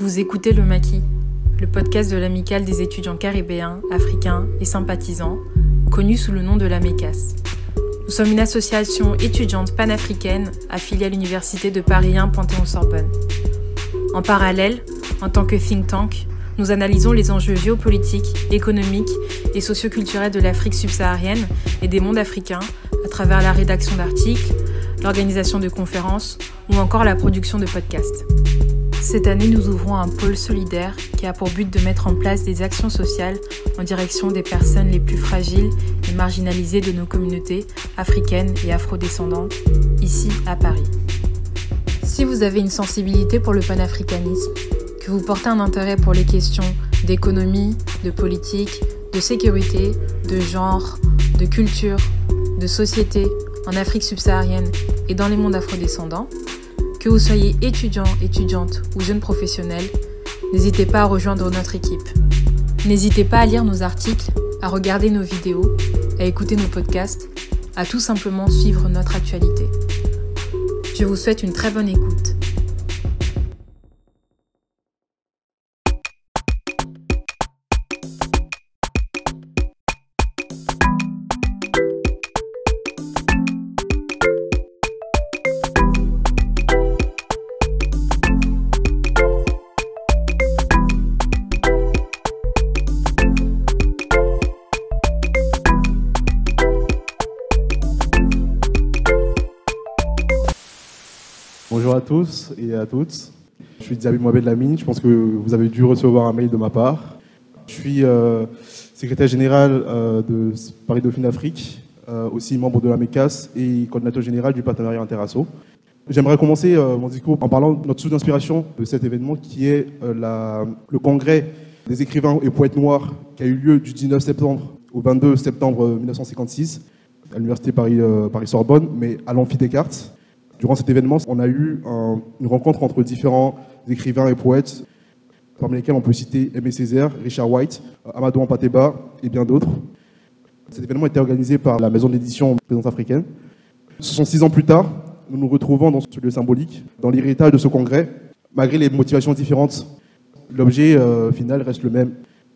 Vous écoutez Le Maquis, le podcast de l'amicale des étudiants caribéens, africains et sympathisants, connu sous le nom de la MECAS. Nous sommes une association étudiante panafricaine affiliée à l'Université de Paris 1 Panthéon-Sorbonne. En parallèle, en tant que think tank, nous analysons les enjeux géopolitiques, économiques et socioculturels de l'Afrique subsaharienne et des mondes africains à travers la rédaction d'articles, l'organisation de conférences ou encore la production de podcasts. Cette année, nous ouvrons un pôle solidaire qui a pour but de mettre en place des actions sociales en direction des personnes les plus fragiles et marginalisées de nos communautés africaines et afrodescendantes, ici à Paris. Si vous avez une sensibilité pour le panafricanisme, que vous portez un intérêt pour les questions d'économie, de politique, de sécurité, de genre, de culture, de société en Afrique subsaharienne et dans les mondes afrodescendants, que vous soyez étudiant, étudiante ou jeune professionnel, n'hésitez pas à rejoindre notre équipe. N'hésitez pas à lire nos articles, à regarder nos vidéos, à écouter nos podcasts, à tout simplement suivre notre actualité. Je vous souhaite une très bonne écoute. Tous et à toutes. Je suis Diaby Mohamed Lamine. Je pense que vous avez dû recevoir un mail de ma part. Je suis euh, secrétaire général euh, de Paris Dauphine Afrique, euh, aussi membre de la MECAS et coordinateur général du partenariat Interasso. J'aimerais commencer mon discours en parlant de notre source d'inspiration de cet événement qui est le congrès des écrivains et poètes noirs qui a eu lieu du 19 septembre au 22 septembre 1956 à l'université Paris, Paris-Sorbonne, mais à l'amphi Descartes. Durant cet événement, on a eu un- une rencontre entre différents écrivains et poètes, parmi lesquels on peut citer Aimé Césaire, Richard White, Amadou Ampateba et bien d'autres. Cet événement était organisé par la maison d'édition Présence africaine. 66 ans plus tard, nous nous retrouvons dans ce lieu symbolique, dans l'héritage de ce congrès, malgré les motivations différentes. L'objet euh, final reste le même,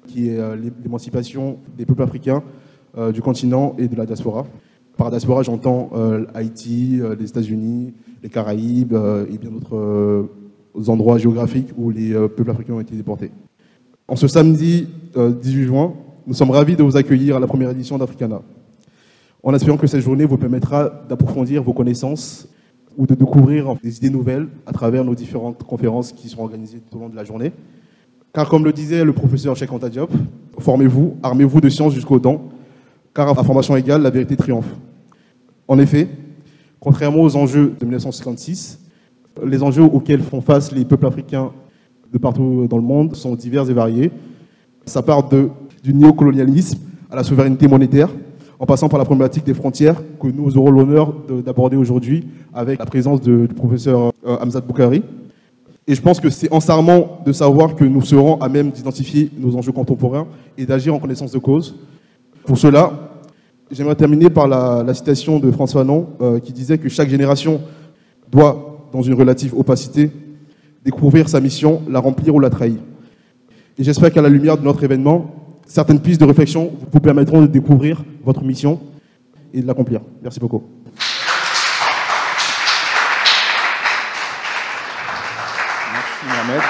qui est euh, l'émancipation des peuples africains euh, du continent et de la diaspora. Par diaspora, j'entends euh, Haïti, euh, les États-Unis, les Caraïbes euh, et bien d'autres endroits géographiques où les peuples africains ont été déportés. En ce samedi euh, 18 juin, nous sommes ravis de vous accueillir à la première édition d'Africana. En espérant que cette journée vous permettra d'approfondir vos connaissances ou de découvrir des idées nouvelles à travers nos différentes conférences qui seront organisées tout au long de la journée. Car comme le disait le professeur Cheikh Anta Diop, formez-vous, armez-vous de science jusqu'aux dents, car à formation égale, la vérité triomphe. En effet, contrairement aux enjeux de 1956, les enjeux auxquels font face les peuples africains de partout dans le monde sont divers et variés. Ça part de, du néocolonialisme à la souveraineté monétaire, en passant par la problématique des frontières que nous aurons l'honneur de- d'aborder aujourd'hui avec la présence du professeur euh, Hamzat Boukari. Et je pense que c'est en s'armant de savoir que nous serons à même d'identifier nos enjeux contemporains et d'agir en connaissance de cause. Pour cela, j'aimerais terminer par la, citation de François Fanon euh, qui disait que chaque génération doit, dans une relative opacité, découvrir sa mission, la remplir ou la trahir. Et j'espère qu'à la lumière de notre événement, certaines pistes de réflexion vous permettront de découvrir votre mission et de l'accomplir. Merci beaucoup. Merci Mohamed.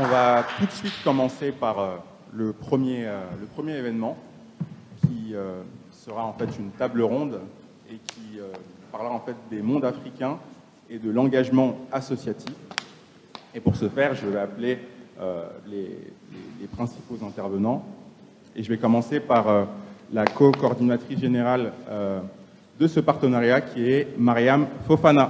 On va tout de suite commencer par euh, le, premier, euh, le premier événement qui euh, sera en fait une table ronde et qui euh, parlera en fait des mondes africains et de l'engagement associatif. Et pour ce faire, je vais appeler les, principaux intervenants. Et je vais commencer par la co-coordinatrice générale de ce partenariat qui est Mariam Fofana.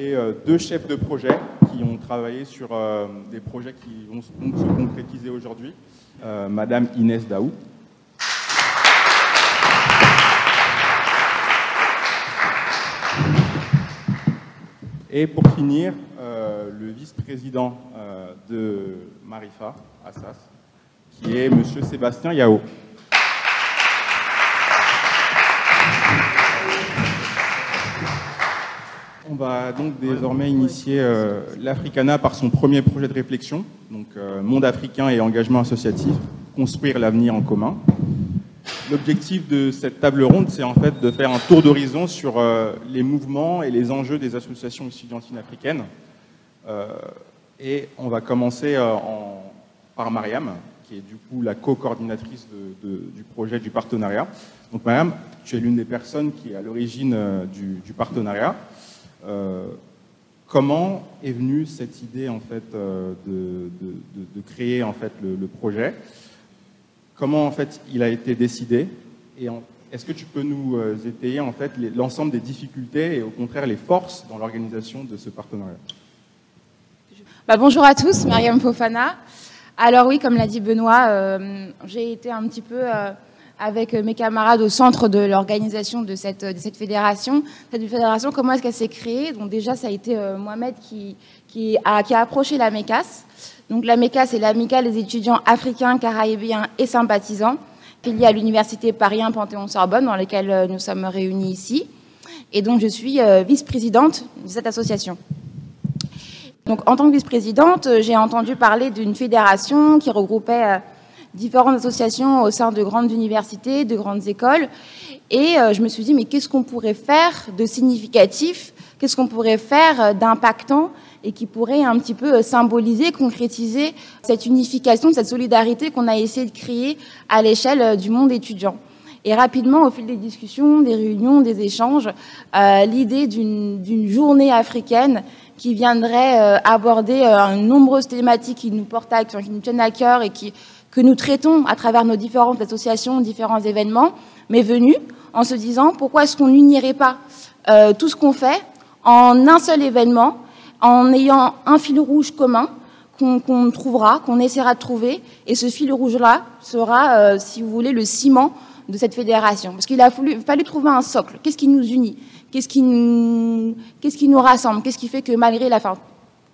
Appeler euh, deux chefs de projet qui ont travaillé sur euh, des projets qui vont se concrétiser aujourd'hui. Euh, Madame Inès Daou. Et pour finir, le vice-président de Marifa, Assas, qui est Monsieur Sébastien Yao. On va donc désormais initier euh, l'Africana par son premier projet de réflexion, donc euh, Monde africain et engagement associatif, construire l'avenir en commun. L'objectif de cette table ronde, c'est en fait de faire un tour d'horizon sur euh, les mouvements et les enjeux des associations étudiantines africaines. et on va commencer par Mariam, qui est du coup la co-coordinatrice du projet du partenariat. Donc Mariam, tu es l'une des personnes qui est à l'origine du, partenariat. Euh, comment est venue cette idée en fait euh, de, de, créer en fait le, projet? Comment en fait il a été décidé? Et est-ce que tu peux nous euh, étayer en fait l'ensemble des difficultés et au contraire les forces dans l'organisation de ce partenariat? Bah, Bonjour à tous, Mariam Fofana. Alors oui, comme l'a dit Benoît, j'ai été un petit peu avec mes camarades au centre de l'organisation de cette, fédération. Cette fédération, comment est-ce qu'elle s'est créée? Donc déjà, ça a été euh, Mohamed qui, a, approché la MECAS. Donc la MECAS, c'est l'amicale des étudiants africains, caraïbiens et sympathisants, filiée à l'université Paris 1 Panthéon-Sorbonne, dans laquelle euh, nous sommes réunis ici. Et donc je suis euh, vice-présidente de cette association. Donc en tant que vice-présidente, j'ai entendu parler d'une fédération qui regroupait différentes associations au sein de grandes universités, de grandes écoles. Et euh, je me suis dit, mais qu'est-ce qu'on pourrait faire de significatif? Qu'est-ce qu'on pourrait faire euh, d'impactant et qui pourrait un petit peu euh, symboliser, concrétiser cette unification, cette solidarité qu'on a essayé de créer à l'échelle du monde étudiant? Et rapidement, au fil des discussions, des réunions, des échanges, l'idée d'une journée africaine qui viendrait aborder euh, nombreuses thématiques qui nous portent qui nous tiennent à cœur et qui que nous traitons à travers nos différentes associations, différents événements, m'est venue en se disant pourquoi est-ce qu'on n'unirait pas euh, tout ce qu'on fait en un seul événement, en ayant un fil rouge commun qu'on trouvera, qu'on essaiera de trouver, et ce fil rouge-là sera, euh, si vous voulez, le ciment de cette fédération. Parce qu'il a fallu, trouver un socle. Qu'est-ce qui nous unit? Qu'est-ce qui, nous rassemble? Qu'est-ce qui fait que malgré la fin,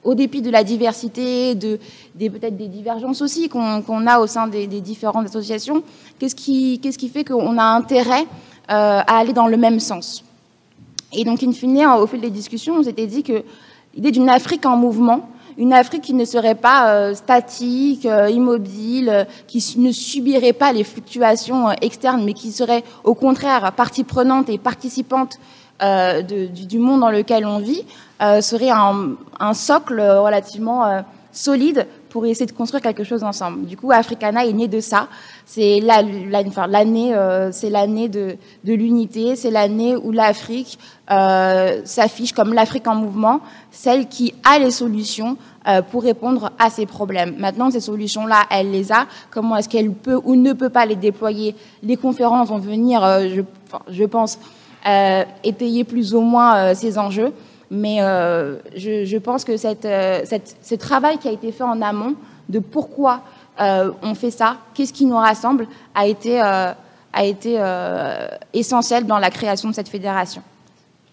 au dépit de la diversité, peut-être des divergences aussi qu'on a au sein des, différentes associations, qu'est-ce qui, qu'est-ce qui fait qu'on a intérêt euh, à aller dans le même sens? Et donc, in fine, au fil des discussions, on s'était dit que l'idée d'une Afrique en mouvement, une Afrique qui ne serait pas euh, statique, euh, immobile, qui ne subirait pas les fluctuations externes, mais qui serait au contraire partie prenante et participante du, monde dans lequel on vit, euh, serait un, socle relativement euh, solide pour essayer de construire quelque chose ensemble. Du coup, Africana est né de ça. C'est l'année, euh, c'est l'année de, l'unité, c'est l'année où l'Afrique s'affiche comme l'Afrique en mouvement, celle qui a les solutions pour répondre à ces problèmes. Maintenant, ces solutions-là, elle les a. Comment est-ce qu'elle peut ou ne peut pas les déployer? Les conférences vont venir, je, je, pense, étayer plus ou moins ces enjeux. Mais euh, je, pense que euh, ce travail qui a été fait en amont de pourquoi euh, on fait ça, qu'est-ce qui nous rassemble, a été, a été essentiel dans la création de cette fédération.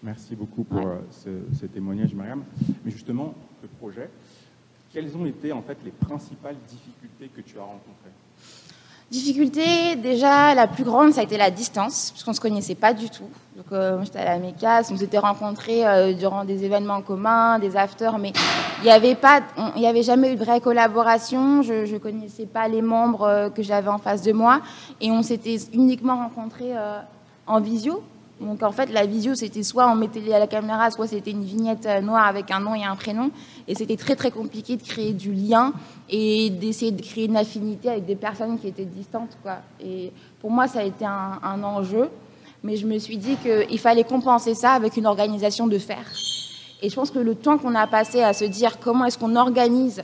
Merci beaucoup pour ce, témoignage, Mariam. Mais justement, le projet, quelles ont été en fait les principales difficultés que tu as rencontrées? Difficulté, déjà, la plus grande, ça a été la distance, puisqu'on ne se connaissait pas du tout. Donc, euh, j'étais à la MECAS, on s'était rencontrés euh, durant des événements communs, des afters, mais il n'y avait, avait jamais eu de vraie collaboration. Je ne connaissais pas les membres euh, que j'avais en face de moi. Et on s'était uniquement rencontrés en visio. Donc en fait, la visio, c'était soit on mettait à la caméra, soit c'était une vignette euh, noire avec un nom et un prénom. Et c'était très très compliqué de créer du lien et d'essayer de créer une affinité avec des personnes qui étaient distantes. Quoi. Et pour moi, ça a été un, enjeu. Mais je me suis dit qu'il fallait compenser ça avec une organisation de fer. Et je pense que le temps qu'on a passé à se dire comment est-ce qu'on organise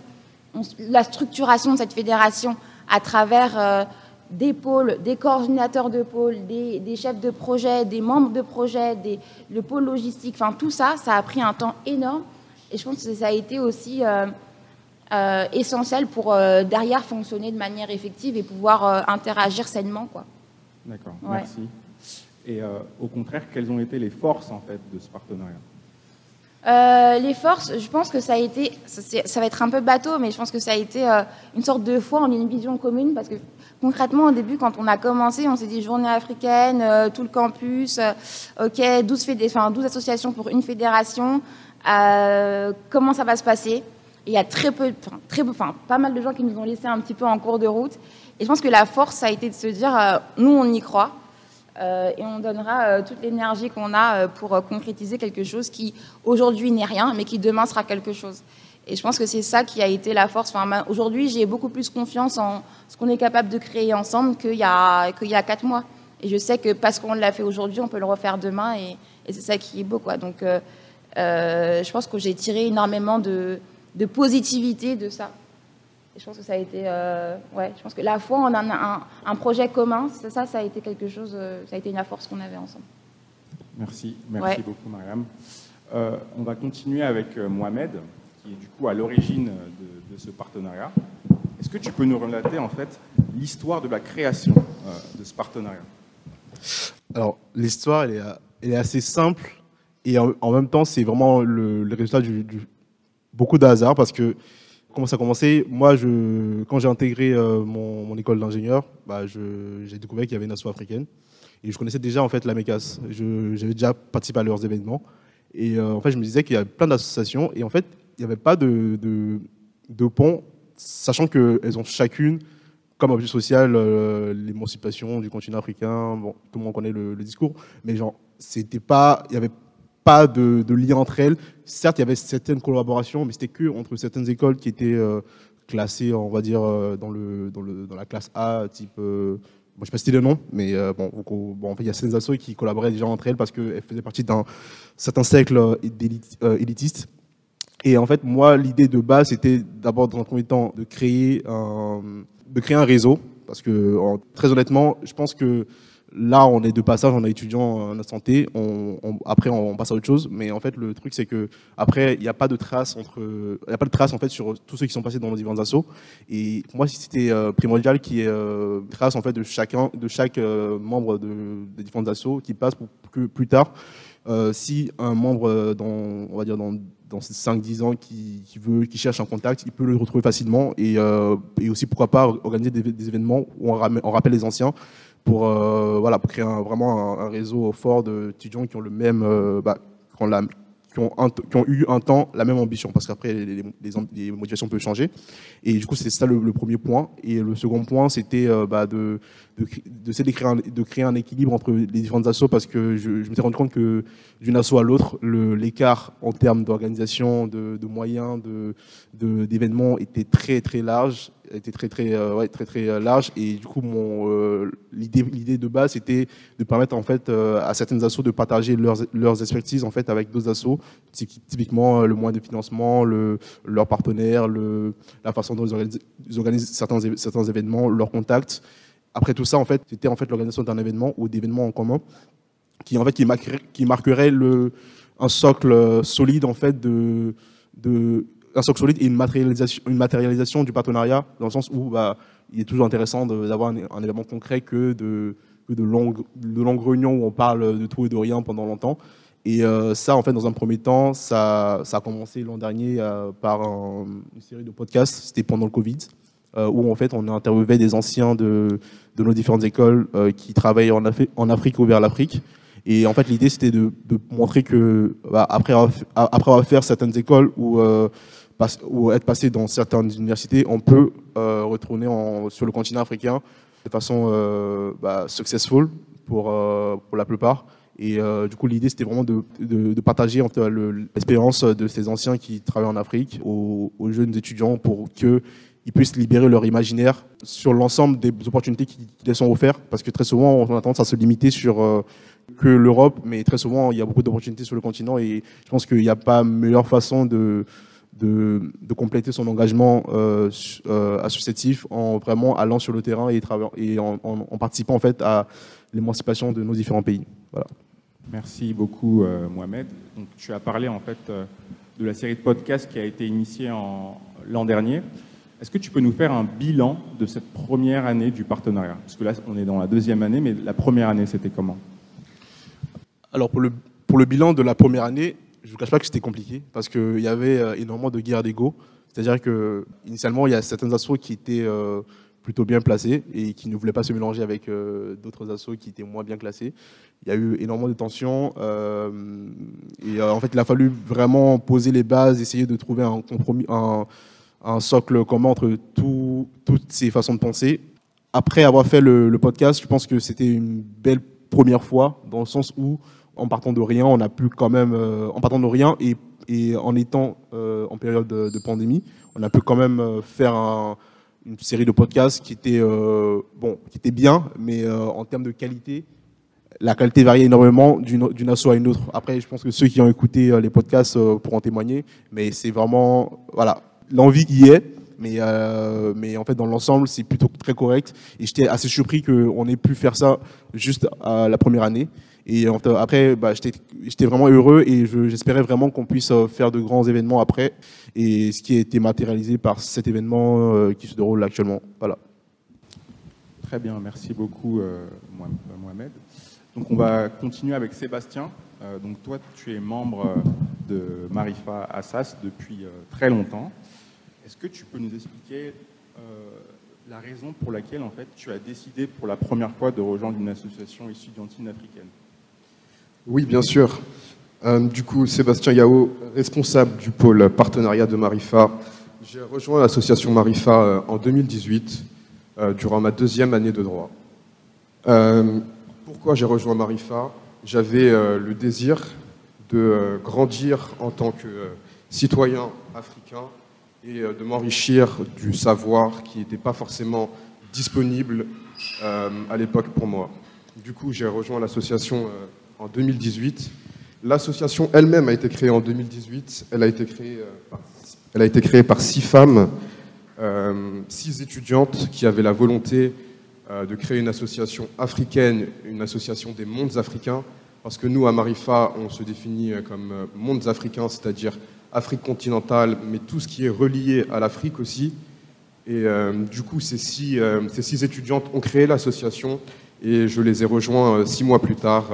la structuration de cette fédération à travers... Des pôles, des coordinateurs de pôles, des, chefs de projet, des membres de projet, des, le pôle logistique, enfin tout ça, ça a pris un temps énorme. Et je pense que ça a été aussi euh, euh, essentiel pour euh, derrière fonctionner de manière effective et pouvoir interagir sainement. D'accord, merci. Et au contraire, quelles ont été les forces en fait de ce partenariat? Euh, les forces, je pense que ça a été, ça, va être un peu bateau, mais je pense que ça a été euh, une sorte de foi en une vision commune, parce que concrètement, au début, quand on a commencé, on s'est dit journée africaine, euh, tout le campus, ok, 12, enfin, 12 associations pour une fédération, comment ça va se passer? Il y a très peu, très peu, pas mal de gens qui nous ont laissé un petit peu en cours de route, et je pense que la force, ça a été de se dire, nous, on y croit, euh, et on donnera euh, toute l'énergie qu'on a euh, pour concrétiser quelque chose qui aujourd'hui n'est rien, mais qui demain sera quelque chose. Et je pense que c'est ça qui a été la force. Aujourd'hui, j'ai beaucoup plus confiance en ce qu'on est capable de créer ensemble qu'il y, a, qu'il y a quatre mois. Et je sais que parce qu'on l'a fait aujourd'hui, on peut le refaire demain. Et, c'est ça qui est beau. Quoi. Donc, je pense que j'ai tiré énormément de positivité de ça je pense que ça a été, euh, ouais, je pense que la foi, on a un, un projet commun, ça, ça a été quelque chose, euh, ça a été une force qu'on avait ensemble. Merci, merci beaucoup, Mariam. Euh, on va continuer avec Mohamed, qui est du coup à l'origine de, ce partenariat. Est-ce que tu peux nous relater en fait l'histoire de la création de ce partenariat? Alors, l'histoire, elle est, elle est, assez simple et en, même temps, c'est vraiment le, résultat du, du beaucoup de hasard parce que Comment ça a commencé Moi, je, quand j'ai intégré euh, mon, école d'ingénieur, bah, j'ai découvert qu'il y avait une asso africaine. Et je connaissais déjà en fait la MECAS. J'avais déjà participé à leurs événements. Et euh, en fait, je me disais qu'il y avait plein d'associations. Et en fait, il n'y avait pas de, de, pont, sachant qu'elles ont chacune comme objet social euh, l'émancipation du continent africain. Bon, tout le monde connaît le, le discours. Mais genre, c'était pas, il y avait pas de, lien entre elles. Certes, il y avait certaines collaborations, mais c'était que entre certaines écoles qui étaient euh, classées, on va dire, euh, dans, le, dans, le, dans, la classe A, type. Euh, je ne sais pas si le nom, mais bon, bon, en fait, il y a certaines assos qui collaboraient déjà entre elles parce qu'elles faisaient partie d'un certain cercle élitiste. Et en fait, moi, l'idée de base, c'était d'abord, dans un premier temps, de créer un, de créer un réseau. Parce que, très honnêtement, je pense que Là, on est de passage, on est étudiant en santé. On, après, on, passe à autre chose. Mais en fait, le truc, c'est que après, il n'y a pas de trace entre, il a pas de trace en fait sur tous ceux qui sont passés dans nos différents assos. Et pour moi, c'était euh, primordial qu'il y ait euh, trace en fait de chacun, de chaque euh, membre de, des différents assos qui passe pour que plus tard, si un membre dans, on va dire dans dans ces 5-10 ans qui, veut, qui cherche un contact, il peut le retrouver facilement et, aussi pourquoi pas organiser des, événements où on rappelle les anciens pour, euh, voilà, pour créer vraiment un, réseau fort d'étudiants qui ont le même, euh, bah, qui, ont la, qui, ont qui, ont eu un temps la même ambition, parce qu'après, les, les, motivations peuvent changer. Et du coup, c'est ça le, premier point. Et le second point, c'était euh, bah, de, de, de, de, créer un, de créer un équilibre entre les différentes assos, parce que je, me suis rendu compte que d'une asso à l'autre, l'écart en termes d'organisation, de, de, moyens, d'événements était très très large était très très euh, très très euh, large. Et du coup mon euh, l'idée l'idée de base c'était de permettre en fait à certaines assos de partager leurs leurs expertises en fait avec d'autres assos. Typiquement le moyen de financement le leurs partenaires le la façon dont ils organisent, certains certains événements leurs contacts. Après tout ça en fait c'était en fait l'organisation d'un événement ou d'événements en commun qui en fait qui marquerait, qui marquerait le un socle solide en fait de un socle solide et une matérialisation, du partenariat, dans le sens où bah, il est toujours intéressant d'avoir un, élément concret que de, longues, réunions où on parle de tout et de rien pendant longtemps. Et euh, ça, en fait, dans un premier temps, ça, a commencé l'an dernier euh, par une série de podcasts, c'était pendant le Covid, euh, où en fait on a interviewé des anciens de, nos différentes écoles qui travaillent en, en Afrique ou vers l'Afrique. Et en fait, l'idée, c'était de, montrer que, bah, après, avoir fait certaines écoles où ou être passé dans certaines universités, on peut euh, retourner en, sur le continent africain de façon euh, bah, successful pour, euh, la plupart. Et du coup, l'idée, c'était vraiment de, partager l'expérience de ces anciens qui travaillent en Afrique aux, jeunes étudiants pour qu'ils puissent libérer leur imaginaire sur l'ensemble des opportunités qui, qui, leur sont offertes. Parce que très souvent, on a tendance à se limiter sur que l'Europe, mais très souvent, il y a beaucoup d'opportunités sur le continent et je pense qu'il n'y a pas meilleure façon de compléter son engagement euh, euh, associatif en vraiment allant sur le terrain et, et en, participant en fait à l'émancipation de nos différents pays. Voilà. Merci beaucoup euh, Mohamed. Donc, tu as parlé en fait de la série de podcasts qui a été initiée l'an dernier. Est-ce que tu peux nous faire un bilan de cette première année du partenariat? Parce que là, on est dans la deuxième année, mais la première année, c'était comment? Alors, pour le, pour le bilan de la première année, je ne vous cache pas que c'était compliqué parce qu'il y avait énormément de guerres d'ego. C'est-à-dire que initialement, il y a certains assos qui étaient plutôt bien placés et qui ne voulaient pas se mélanger avec d'autres assos qui étaient moins bien classés. Il y a eu énormément de tensions et en fait, il a fallu vraiment poser les bases, essayer de trouver un compromis, un socle commun entre toutes ces façons de penser. Après avoir fait le, podcast, je pense que c'était une belle première fois, dans le sens où, en partant de rien, on a pu quand même, euh, en partant de rien et, en étant euh, en période de, pandémie, on a pu quand même euh, faire une série de podcasts qui était, bon, qui était bien, mais en termes de qualité, la qualité variait énormément d'une asso à une autre. Après, je pense que ceux qui ont écouté les podcasts pourront témoigner, mais c'est vraiment, voilà, l'envie y est, mais, mais en fait, dans l'ensemble, c'est plutôt très correct. Et j'étais assez surpris qu'on ait pu faire ça juste à la première année. Et après, bah, j'étais vraiment heureux et j'espérais vraiment qu'on puisse euh, faire de grands événements après. Et ce qui a été matérialisé par cet événement euh, qui se déroule actuellement. Voilà. Très bien, merci beaucoup, Mohamed. Donc, on va continuer avec Sébastien. donc, toi, tu es membre de Marifa Assas depuis très longtemps. Est-ce que tu peux nous expliquer euh, la raison pour laquelle en fait, tu as décidé pour la première fois de rejoindre une association estudiantine africaine? Oui, bien sûr. Euh, du coup, Sébastien Yao, responsable du pôle partenariat de Marifa. J'ai rejoint l'association Marifa euh, en 2018, durant ma deuxième année de droit. pourquoi j'ai rejoint Marifa? J'avais le désir de grandir en tant que citoyen africain et euh, de m'enrichir du savoir qui n'était pas forcément disponible euh, à l'époque pour moi. Du coup, j'ai rejoint l'association euh, en 2018. L'association elle-même a été créée en 2018. Elle a été créée, par, elle a été créée par six femmes, six étudiantes qui avaient la volonté de créer une association africaine, une association des mondes africains, parce que nous, à Marifa, on se définit comme mondes africains, c'est-à-dire Afrique continentale, mais tout ce qui est relié à l'Afrique aussi. Et euh, du coup, ces six, euh, étudiantes ont créé l'association et je les ai rejoints euh, six mois plus tard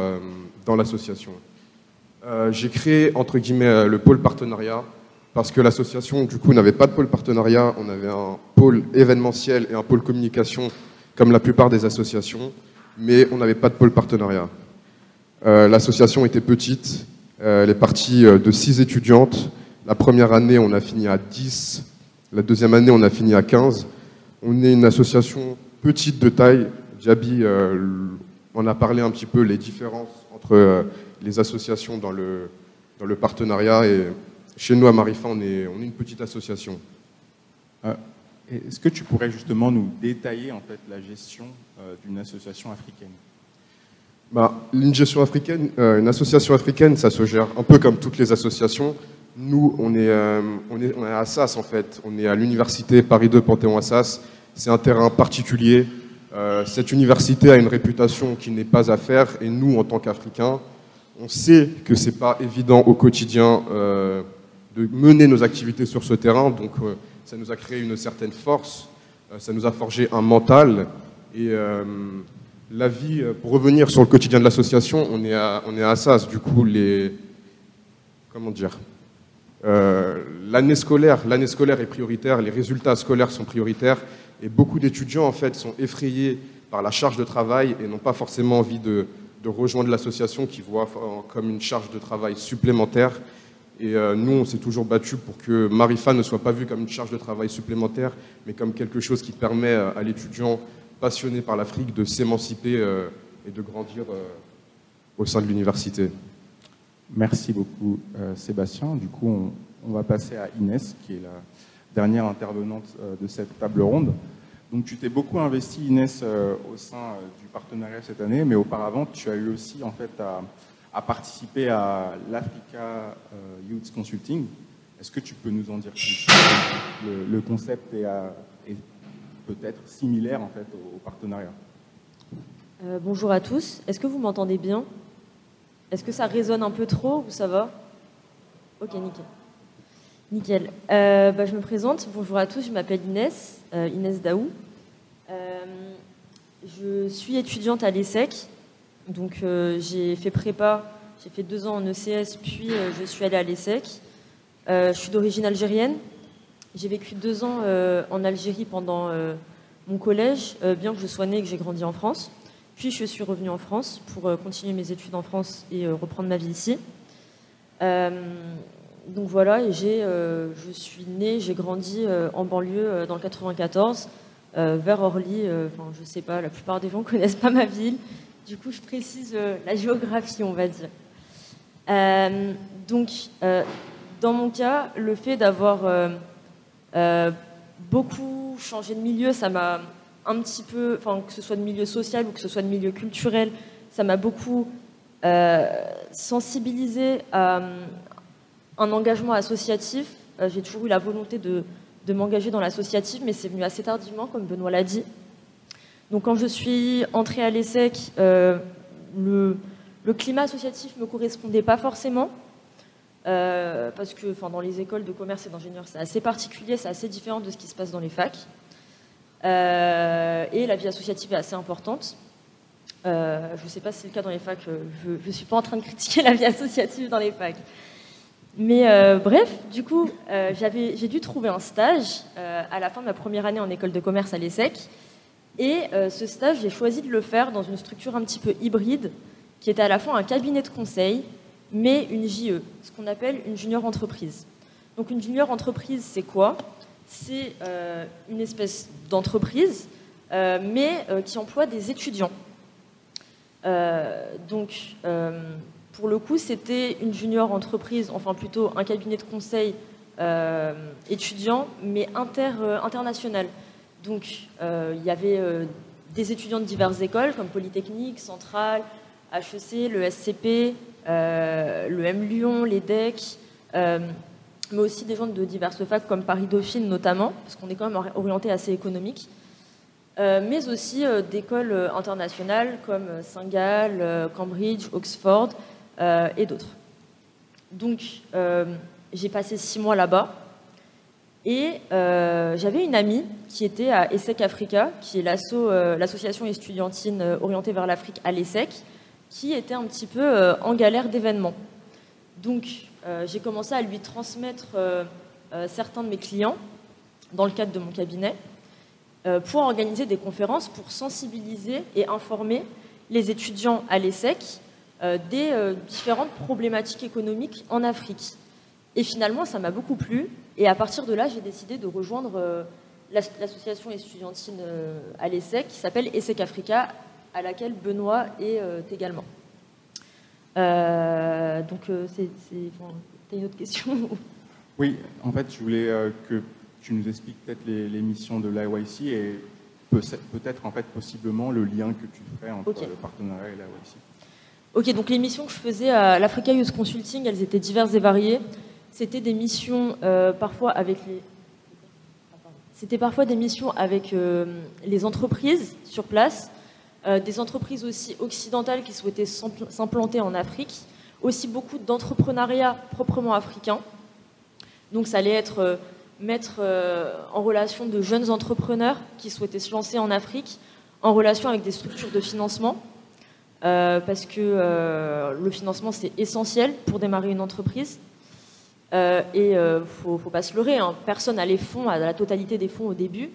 dans l'association. J'ai créé, entre guillemets, le pôle partenariat parce que l'association, du coup, n'avait pas de pôle partenariat. On avait un pôle événementiel et un pôle communication, comme la plupart des associations, mais on n'avait pas de pôle partenariat. L'association était petite, elle est partie de six étudiantes la première année, on a fini à 10. La deuxième année, on a fini à 15. On est une association petite de taille. Jabi euh, on a parlé un petit peu les différences entre euh, les associations dans le, dans le partenariat. Et chez nous, à Marifa, on est, on est une petite association. Euh, est-ce que tu pourrais justement nous détailler en fait, la gestion d'une association africaine? Bah, Une gestion africaine, une association africaine, ça se gère un peu comme toutes les associations. Nous, on est, euh, on est, on est à Assas en fait. On est à l'université Paris 2 Panthéon-Assas. C'est un terrain particulier. Euh, cette université a une réputation qui n'est pas à faire et nous, en tant qu'Africains, on sait que ce n'est pas évident au quotidien euh, de mener nos activités sur ce terrain. Donc, ça nous a créé une certaine force, ça nous a forgé un mental. Et la vie, pour revenir sur le quotidien de l'association, on est à, on Assas. Du coup, les. Comment dire euh, l'année scolaire, l'année scolaire est prioritaire, les résultats scolaires sont prioritaires, et beaucoup d'étudiants en fait sont effrayés par la charge de travail et n'ont pas forcément envie de, rejoindre l'association qui voit comme une charge de travail supplémentaire. Et euh, nous, on s'est toujours battu pour que Marifa ne soit pas vue comme une charge de travail supplémentaire, mais comme quelque chose qui permet à l'étudiant passionné par l'Afrique de s'émanciper euh, et de grandir au sein de l'université. Merci beaucoup, euh, Sébastien. Du coup, on, va passer à Inès, qui est la dernière intervenante euh, de cette table ronde. Donc, tu t'es beaucoup investi, Inès, euh, au sein du partenariat cette année, mais auparavant, tu as eu aussi, en fait, à, participer à l'Africa Youth Consulting. Est-ce que tu peux nous en dire plus? Le, concept est, peut-être similaire, en fait, au partenariat. bonjour à tous. Est-ce que vous m'entendez bien? Est-ce que ça résonne un peu trop ou ça va? Ok, nickel. Nickel. Euh, bah, je me présente. Bonjour à tous. Je m'appelle Inès, euh, Inès Daou. Euh, je suis étudiante à l'ESSEC. Donc, j'ai fait prépa J'ai fait deux ans en ECS, puis je suis allée à l'ESSEC. je suis d'origine algérienne. J'ai vécu deux ans en Algérie pendant mon collège, bien que je sois née et que j'ai grandi en France. Puis je suis revenue en France pour continuer mes études en France et reprendre ma vie ici. Donc voilà, et je suis née, j'ai grandi en banlieue dans le 94. Euh, vers Orly, euh, enfin, je sais pas, la plupart des gens connaissent pas ma ville. Du coup, je précise euh, la géographie, on va dire. donc, dans mon cas, le fait d'avoir beaucoup changé de milieu, ça m'a un petit peu, enfin, que ce soit de milieu social ou que ce soit de milieu culturel, ça m'a beaucoup sensibilisé à un engagement associatif. J'ai toujours eu la volonté de m'engager dans l'associatif, mais c'est venu assez tardivement, comme Benoît l'a dit. Donc quand je suis entrée à l'ESSEC, euh, le, climat associatif ne me correspondait pas forcément, euh, parce que dans les écoles de commerce et d'ingénieurs, c'est assez particulier, c'est assez différent de ce qui se passe dans les facs. Euh, et la vie associative est assez importante. je ne sais pas si c'est le cas dans les facs, je ne suis pas en train de critiquer la vie associative dans les facs. Mais euh, bref, du coup, euh, j'ai dû trouver un stage euh, à la fin de ma première année en école de commerce à l'ESSEC. Et ce stage, j'ai choisi de le faire dans une structure un petit peu hybride, qui était à la fois un cabinet de conseil, mais une JE, ce qu'on appelle une junior entreprise. Donc une junior entreprise, c'est quoi? C'est une espèce d'entreprise, mais qui emploie des étudiants. donc pour le coup, c'était une junior entreprise, enfin plutôt un cabinet de conseil euh, étudiant, mais euh, international. Donc, euh, il y avait des étudiants de diverses écoles, comme Polytechnique, Centrale, HEC, le SCP, le M Lyon, l'EDEC, mais aussi des gens de diverses facs, comme Paris-Dauphine notamment, parce qu'on est quand même orienté assez économique. mais aussi d'écoles internationales comme Saint-Gall, Cambridge, Oxford, euh, et d'autres. Donc, euh, j'ai passé six mois là-bas. Et euh, j'avais une amie qui était à ESSEC Africa, qui est l'association estudiantine orientée vers l'Afrique à l'ESSEC, qui était un petit peu en galère d'événements. Donc, j'ai commencé à lui transmettre certains de mes clients dans le cadre de mon cabinet pour organiser des conférences pour sensibiliser et informer les étudiants à l'ESSEC des euh, différentes problématiques économiques en Afrique. Et finalement, ça m'a beaucoup plu. Et à partir de là, j'ai décidé de rejoindre euh, l'association estudiantine à l'ESSEC qui s'appelle ESSEC Africa, à laquelle Benoît est également. donc, c'est, une autre question Oui, en fait, je voulais que tu nous expliques peut-être les, missions de l'IYC et peut-être en fait possiblement le lien que tu ferais entre le partenariat et l'IYC. Ok, donc les missions que je faisais à l'Africa Youth Consulting, elles étaient diverses et variées. C'était des missions euh, parfois avec les... C'était parfois des missions avec euh, les entreprises sur place, euh, des entreprises aussi occidentales qui souhaitaient s'implanter en Afrique, aussi beaucoup d'entrepreneuriat proprement africain. Donc ça allait être mettre en relation de jeunes entrepreneurs qui souhaitaient se lancer en Afrique, en relation avec des structures de financement. Euh, parce que euh, le financement, c'est essentiel pour démarrer une entreprise. Euh, et il ne faut, pas se leurrer, hein. personne n'a les fonds, la totalité des fonds au début.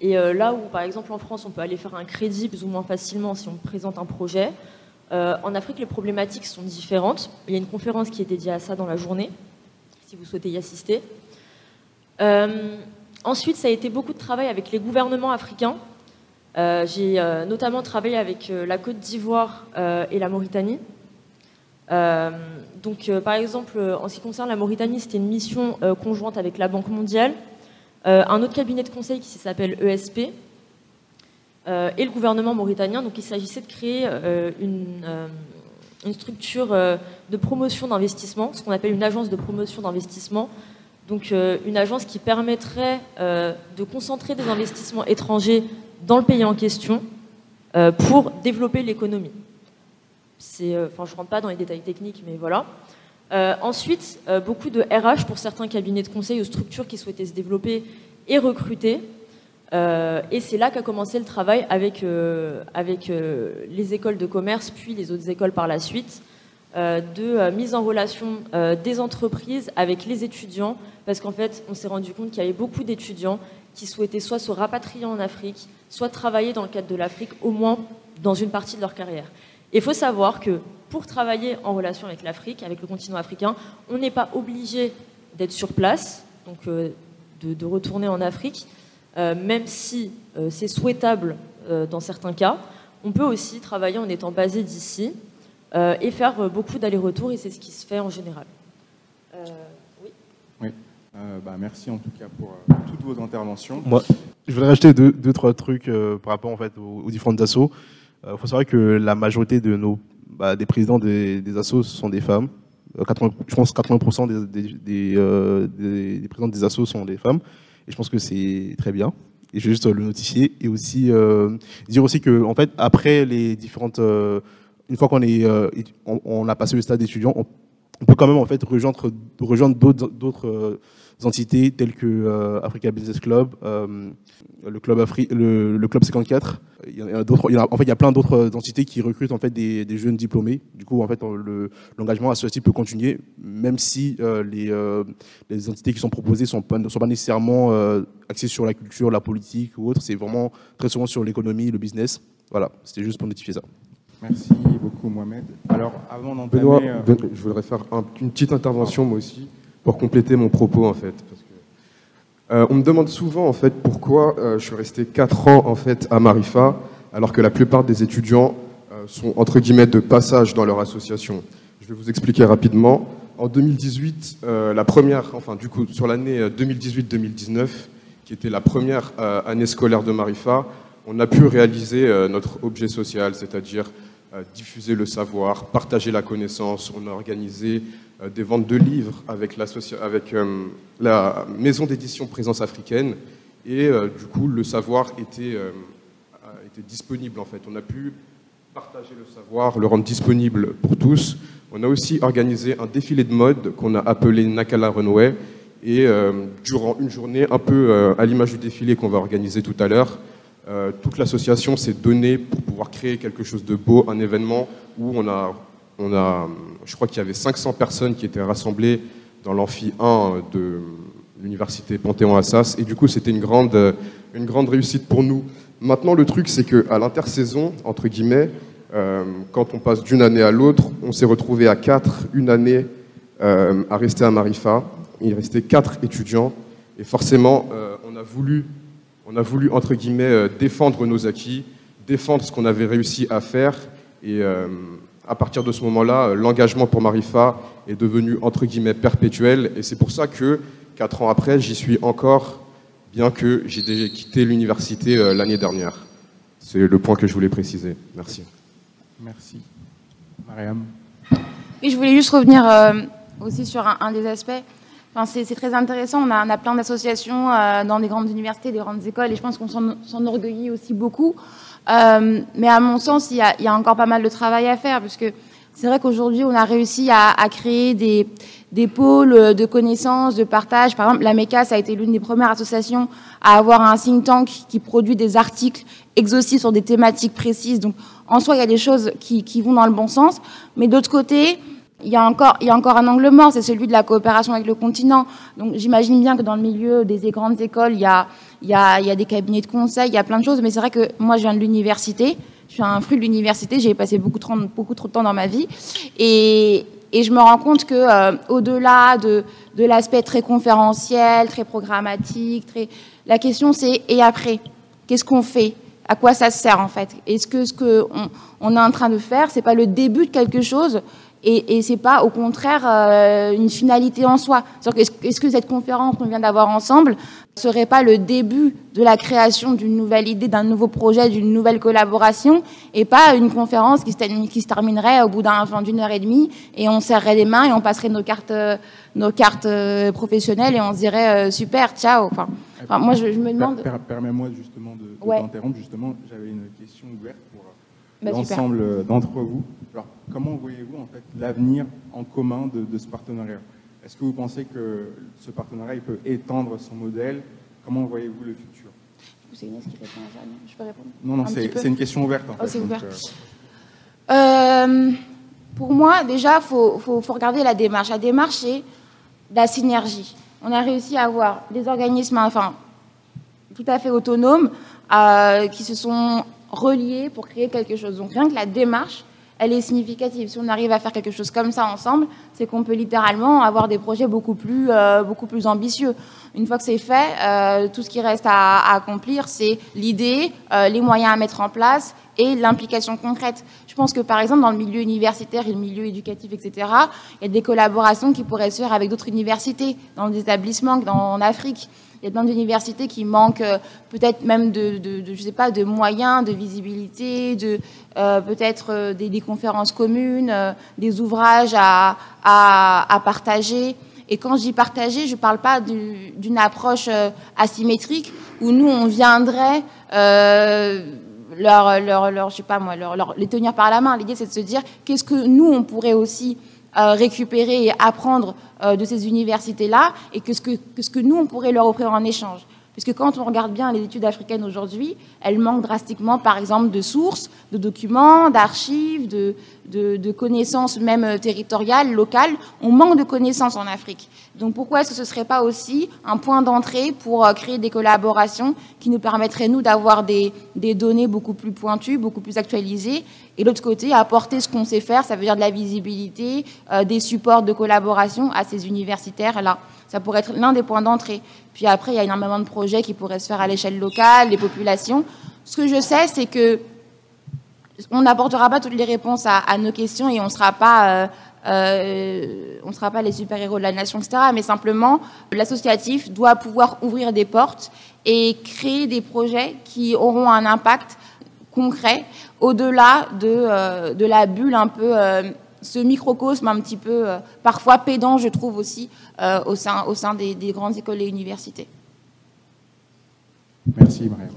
Et là où, par exemple, en France, on peut aller faire un crédit plus ou moins facilement si on présente un projet, en Afrique, les problématiques sont différentes. Il y a une conférence qui est dédiée à ça dans la journée, si vous souhaitez y assister. ensuite, ça a été beaucoup de travail avec les gouvernements africains j'ai euh, notamment travaillé avec euh, la Côte d'Ivoire et la Mauritanie. donc, par exemple, en ce qui concerne la Mauritanie, c'était une mission conjointe avec la Banque mondiale, un autre cabinet de conseil qui s'appelle ESP, et le gouvernement mauritanien. Donc, il s'agissait de créer une, structure de promotion d'investissement, ce qu'on appelle une agence de promotion d'investissement. Donc, une agence qui permettrait de concentrer des investissements étrangers dans le pays en question euh, pour développer l'économie. Euh, enfin, je ne rentre pas dans les détails techniques, mais voilà. Euh, ensuite, beaucoup de RH pour certains cabinets de conseil ou structures qui souhaitaient se développer et recruter. et c'est là qu'a commencé le travail avec, avec les écoles de commerce, puis les autres écoles par la suite, de mise en relation des entreprises avec les étudiants, parce qu'en fait, on s'est rendu compte qu'il y avait beaucoup d'étudiants qui souhaitaient soit se rapatrier en Afrique, soit travailler dans le cadre de l'Afrique, au moins dans une partie de leur carrière. Il faut savoir que pour travailler en relation avec l'Afrique, avec le continent africain, on n'est pas obligé d'être sur place, donc euh, de, retourner en Afrique, euh, même si euh, c'est souhaitable dans certains cas. On peut aussi travailler en étant basé d'ici et faire beaucoup d'allers-retours, et c'est ce qui se fait en général. Oui. Bah, merci en tout cas pour toutes vos interventions. Moi, je voudrais rajouter deux, deux trois trucs par rapport en fait aux, différentes assos. Il faut savoir que la majorité de nos bah, des présidents des, des assos sont des femmes. 80, euh, je pense 80% des, euh, présidents des assos sont des femmes. Et je pense que c'est très bien. Et je vais juste le notifier. Et aussi euh, dire aussi que, en fait, après les différentes. une fois qu'on est, on, a passé le stade étudiant, on, on, peut quand même en fait rejoindre, rejoindre d'autres entités telles que Africa Business Club, le club Afri le, le, club 54. Il y a d'autres, en fait, il y a plein d'autres entités qui recrutent en fait des, des jeunes diplômés. Du coup, en fait, l'engagement associatif peut continuer, même si euh, les, euh, les, entités qui sont proposées sont pas, sont pas nécessairement euh, axées sur la culture, la politique ou autre. C'est vraiment très souvent sur l'économie, le business. Voilà, c'était juste pour notifier ça. Merci beaucoup, Mohamed. Alors, avant d'entamer, Benoît, je voudrais faire une petite intervention moi aussi pour compléter mon propos en fait. Euh, on me demande souvent en fait pourquoi euh, je suis resté 4 ans en fait à Marifa alors que la plupart des étudiants euh, sont entre guillemets de passage dans leur association. Je vais vous expliquer rapidement. En 2018, la première, enfin du coup sur l'année 2018-2019, qui était la première année scolaire de Marifa, on a pu réaliser notre objet social, c'est-à-dire diffuser le savoir, partager la connaissance. On a organisé des ventes de livres avec, euh, la maison d'édition Présence africaine. Et euh, du coup, le savoir était, était disponible en fait. On a pu partager le savoir, le rendre disponible pour tous. On a aussi organisé un défilé de mode qu'on a appelé Nakala Runway. Et durant une journée, un peu à l'image du défilé qu'on va organiser tout à l'heure, toute l'association s'est donnée pour pouvoir créer quelque chose de beau, un événement où on a on a, je crois qu'il y avait 500 personnes qui étaient rassemblées dans l'amphi 1 de l'université Panthéon-Assas. Et du coup, c'était une grande, une grande réussite pour nous. Maintenant, le truc, c'est qu'à l'intersaison, entre guillemets, euh, quand on passe d'une année à l'autre, on s'est retrouvé à quatre, une année euh, à rester à Marifa. Il restait quatre étudiants. Et forcément, euh, on, a voulu, on a voulu, entre guillemets, défendre nos acquis, défendre ce qu'on avait réussi à faire. Et à partir de ce moment-là, euh, l'engagement pour Marifa est devenu entre guillemets perpétuel. Et c'est pour ça que, quatre ans après, j'y suis encore, bien que j'ai déjà quitté l'université euh, l'année dernière. C'est le point que je voulais préciser. Merci. Merci. Mariam Oui, je voulais juste revenir euh, aussi sur un, des aspects. Enfin, c'est très intéressant. On a, on a plein d'associations dans des grandes universités, des grandes écoles, et je pense qu'on s'en orgueillit aussi beaucoup. Euh, mais à mon sens, il y, a, il y, a, encore pas mal de travail à faire, parce que c'est vrai qu'aujourd'hui, on a réussi à, à créer des, des, pôles de connaissances, de partage. Par exemple, la MECAS a été l'une des premières associations à avoir un think tank qui produit des articles exhaustifs sur des thématiques précises. Donc, en soi, il y a des choses qui, qui vont dans le bon sens. Mais d'autre côté, il y, a encore, un angle mort, c'est celui de la coopération avec le continent. Donc j'imagine bien que dans le milieu des grandes écoles, il y a, des cabinets de conseil, il y a plein de choses, mais c'est vrai que moi je viens de l'université, je suis un fruit de l'université, j'ai passé beaucoup trop, de temps dans ma vie, et, je me rends compte que euh, au-delà de, l'aspect très conférentiel, très programmatique, la question c'est et après Qu'est-ce qu'on fait? À quoi ça sert en fait? Est-ce que ce qu'on on est en train de faire, c'est pas le début de quelque chose et, et c'est pas au contraire euh, une finalité en soi. Est-ce que cette conférence qu'on vient d'avoir ensemble serait pas le début de la création d'une nouvelle idée, d'un nouveau projet, d'une nouvelle collaboration, et pas une conférence qui se, qui se terminerait au bout d'un d'une heure et demie, et on serrerait les mains et on passerait nos cartes, nos cartes euh, professionnelles et on se dirait euh, super, ciao. Enfin, enfin moi je, je, me demande. Permets-moi justement de, de t'interrompre. Justement, j'avais une question ouverte pour bah, l'ensemble d'entre vous. Alors, comment voyez-vous en fait l'avenir en commun de, ce partenariat? Est-ce que vous pensez que ce partenariat il peut étendre son modèle? Comment voyez-vous le futur? C'est Inès qui répond à ça, non? Je peux répondre Non, non, c'est une question ouverte. En oh, ouvert. Euh, euh, Pour moi, déjà, il faut, faut, faut, regarder la démarche. La démarche, c'est la synergie. On a réussi à avoir des organismes enfin, tout à fait autonomes euh, qui se sont reliés pour créer quelque chose. Donc rien que la démarche, elle est significative. Si on arrive à faire quelque chose comme ça ensemble, c'est qu'on peut littéralement avoir des projets beaucoup plus, euh, beaucoup plus ambitieux. Une fois que c'est fait, euh, tout ce qui reste à, accomplir, c'est l'idée, euh, les moyens à mettre en place et l'implication concrète. Je pense que par exemple dans le milieu universitaire et le milieu éducatif, etc., il y a des collaborations qui pourraient se faire avec d'autres universités, dans des établissements en Afrique. Il y a plein d'universités qui manquent euh, peut-être même de, de, de, sais pas, de moyens, de visibilité, de euh, peut-être euh, des, conférences communes, des ouvrages à, à, partager. Et quand je dis partager, je ne parle pas d'une approche asymétrique où nous on viendrait leur, leur, leur, sais pas moi, les tenir par la main. L'idée c'est de se dire qu'est-ce que nous on pourrait aussi récupérer et apprendre de ces universités-là et que ce que, ce que nous, on pourrait leur offrir en échange. Puisque quand on regarde bien les études africaines aujourd'hui, elles manquent drastiquement, par exemple, de sources, de documents, d'archives, de, de, connaissances même territoriales, locales. On manque de connaissances en Afrique. Donc pourquoi est-ce que ce ne serait pas aussi un point d'entrée pour créer des collaborations qui nous permettraient, nous, d'avoir des, des données beaucoup plus pointues, beaucoup plus actualisées, et l'autre côté, apporter ce qu'on sait faire, ça veut dire de la visibilité, euh, des supports de collaboration à ces universitaires-là. Ça pourrait être l'un des points d'entrée. Puis après, il y a énormément de projets qui pourraient se faire à l'échelle locale, les populations. Ce que je sais, c'est que on n'apportera pas toutes les réponses à, nos questions et on ne sera pas, euh, euh, on sera pas les super-héros de la nation, etc. Mais simplement, l'associatif doit pouvoir ouvrir des portes et créer des projets qui auront un impact concret au-delà de, euh, de la bulle un peu euh, ce microcosme un petit peu euh, parfois pédant, je trouve aussi, euh, au sein, au sein des, des, grandes écoles et universités. Merci, Mariam.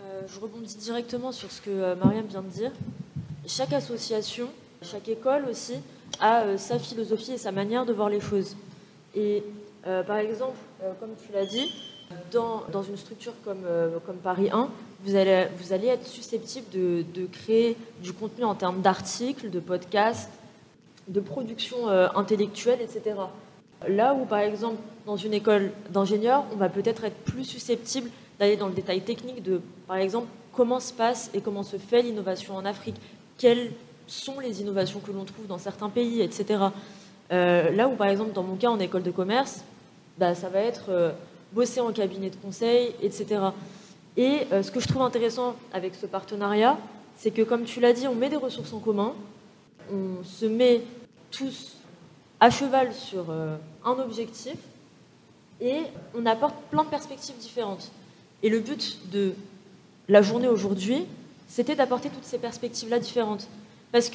Euh, je rebondis directement sur ce que Mariam vient de dire. Chaque association, chaque école aussi, a sa philosophie et sa manière de voir les choses. Et euh, par exemple, comme tu l'as dit, dans, une structure comme, comme Paris 1, vous allez, être susceptible de, créer du contenu en termes d'articles, de podcasts, de production euh, intellectuelle, etc. Là où, par exemple, dans une école d'ingénieurs, on va peut-être être plus susceptible d'aller dans le détail technique de, par exemple, comment se passe et comment se fait l'innovation en Afrique, quelles sont les innovations que l'on trouve dans certains pays, etc. Euh, là où, par exemple, dans mon cas, en école de commerce, bah, ça va être euh, bosser en cabinet de conseil, etc. Et euh, ce que je trouve intéressant avec ce partenariat, c'est que, comme tu l'as dit, on met des ressources en commun, on se met tous à cheval sur euh, un objectif et on apporte plein de perspectives différentes. Et le but de la journée aujourd'hui, c'était d'apporter toutes ces perspectives-là différentes. Parce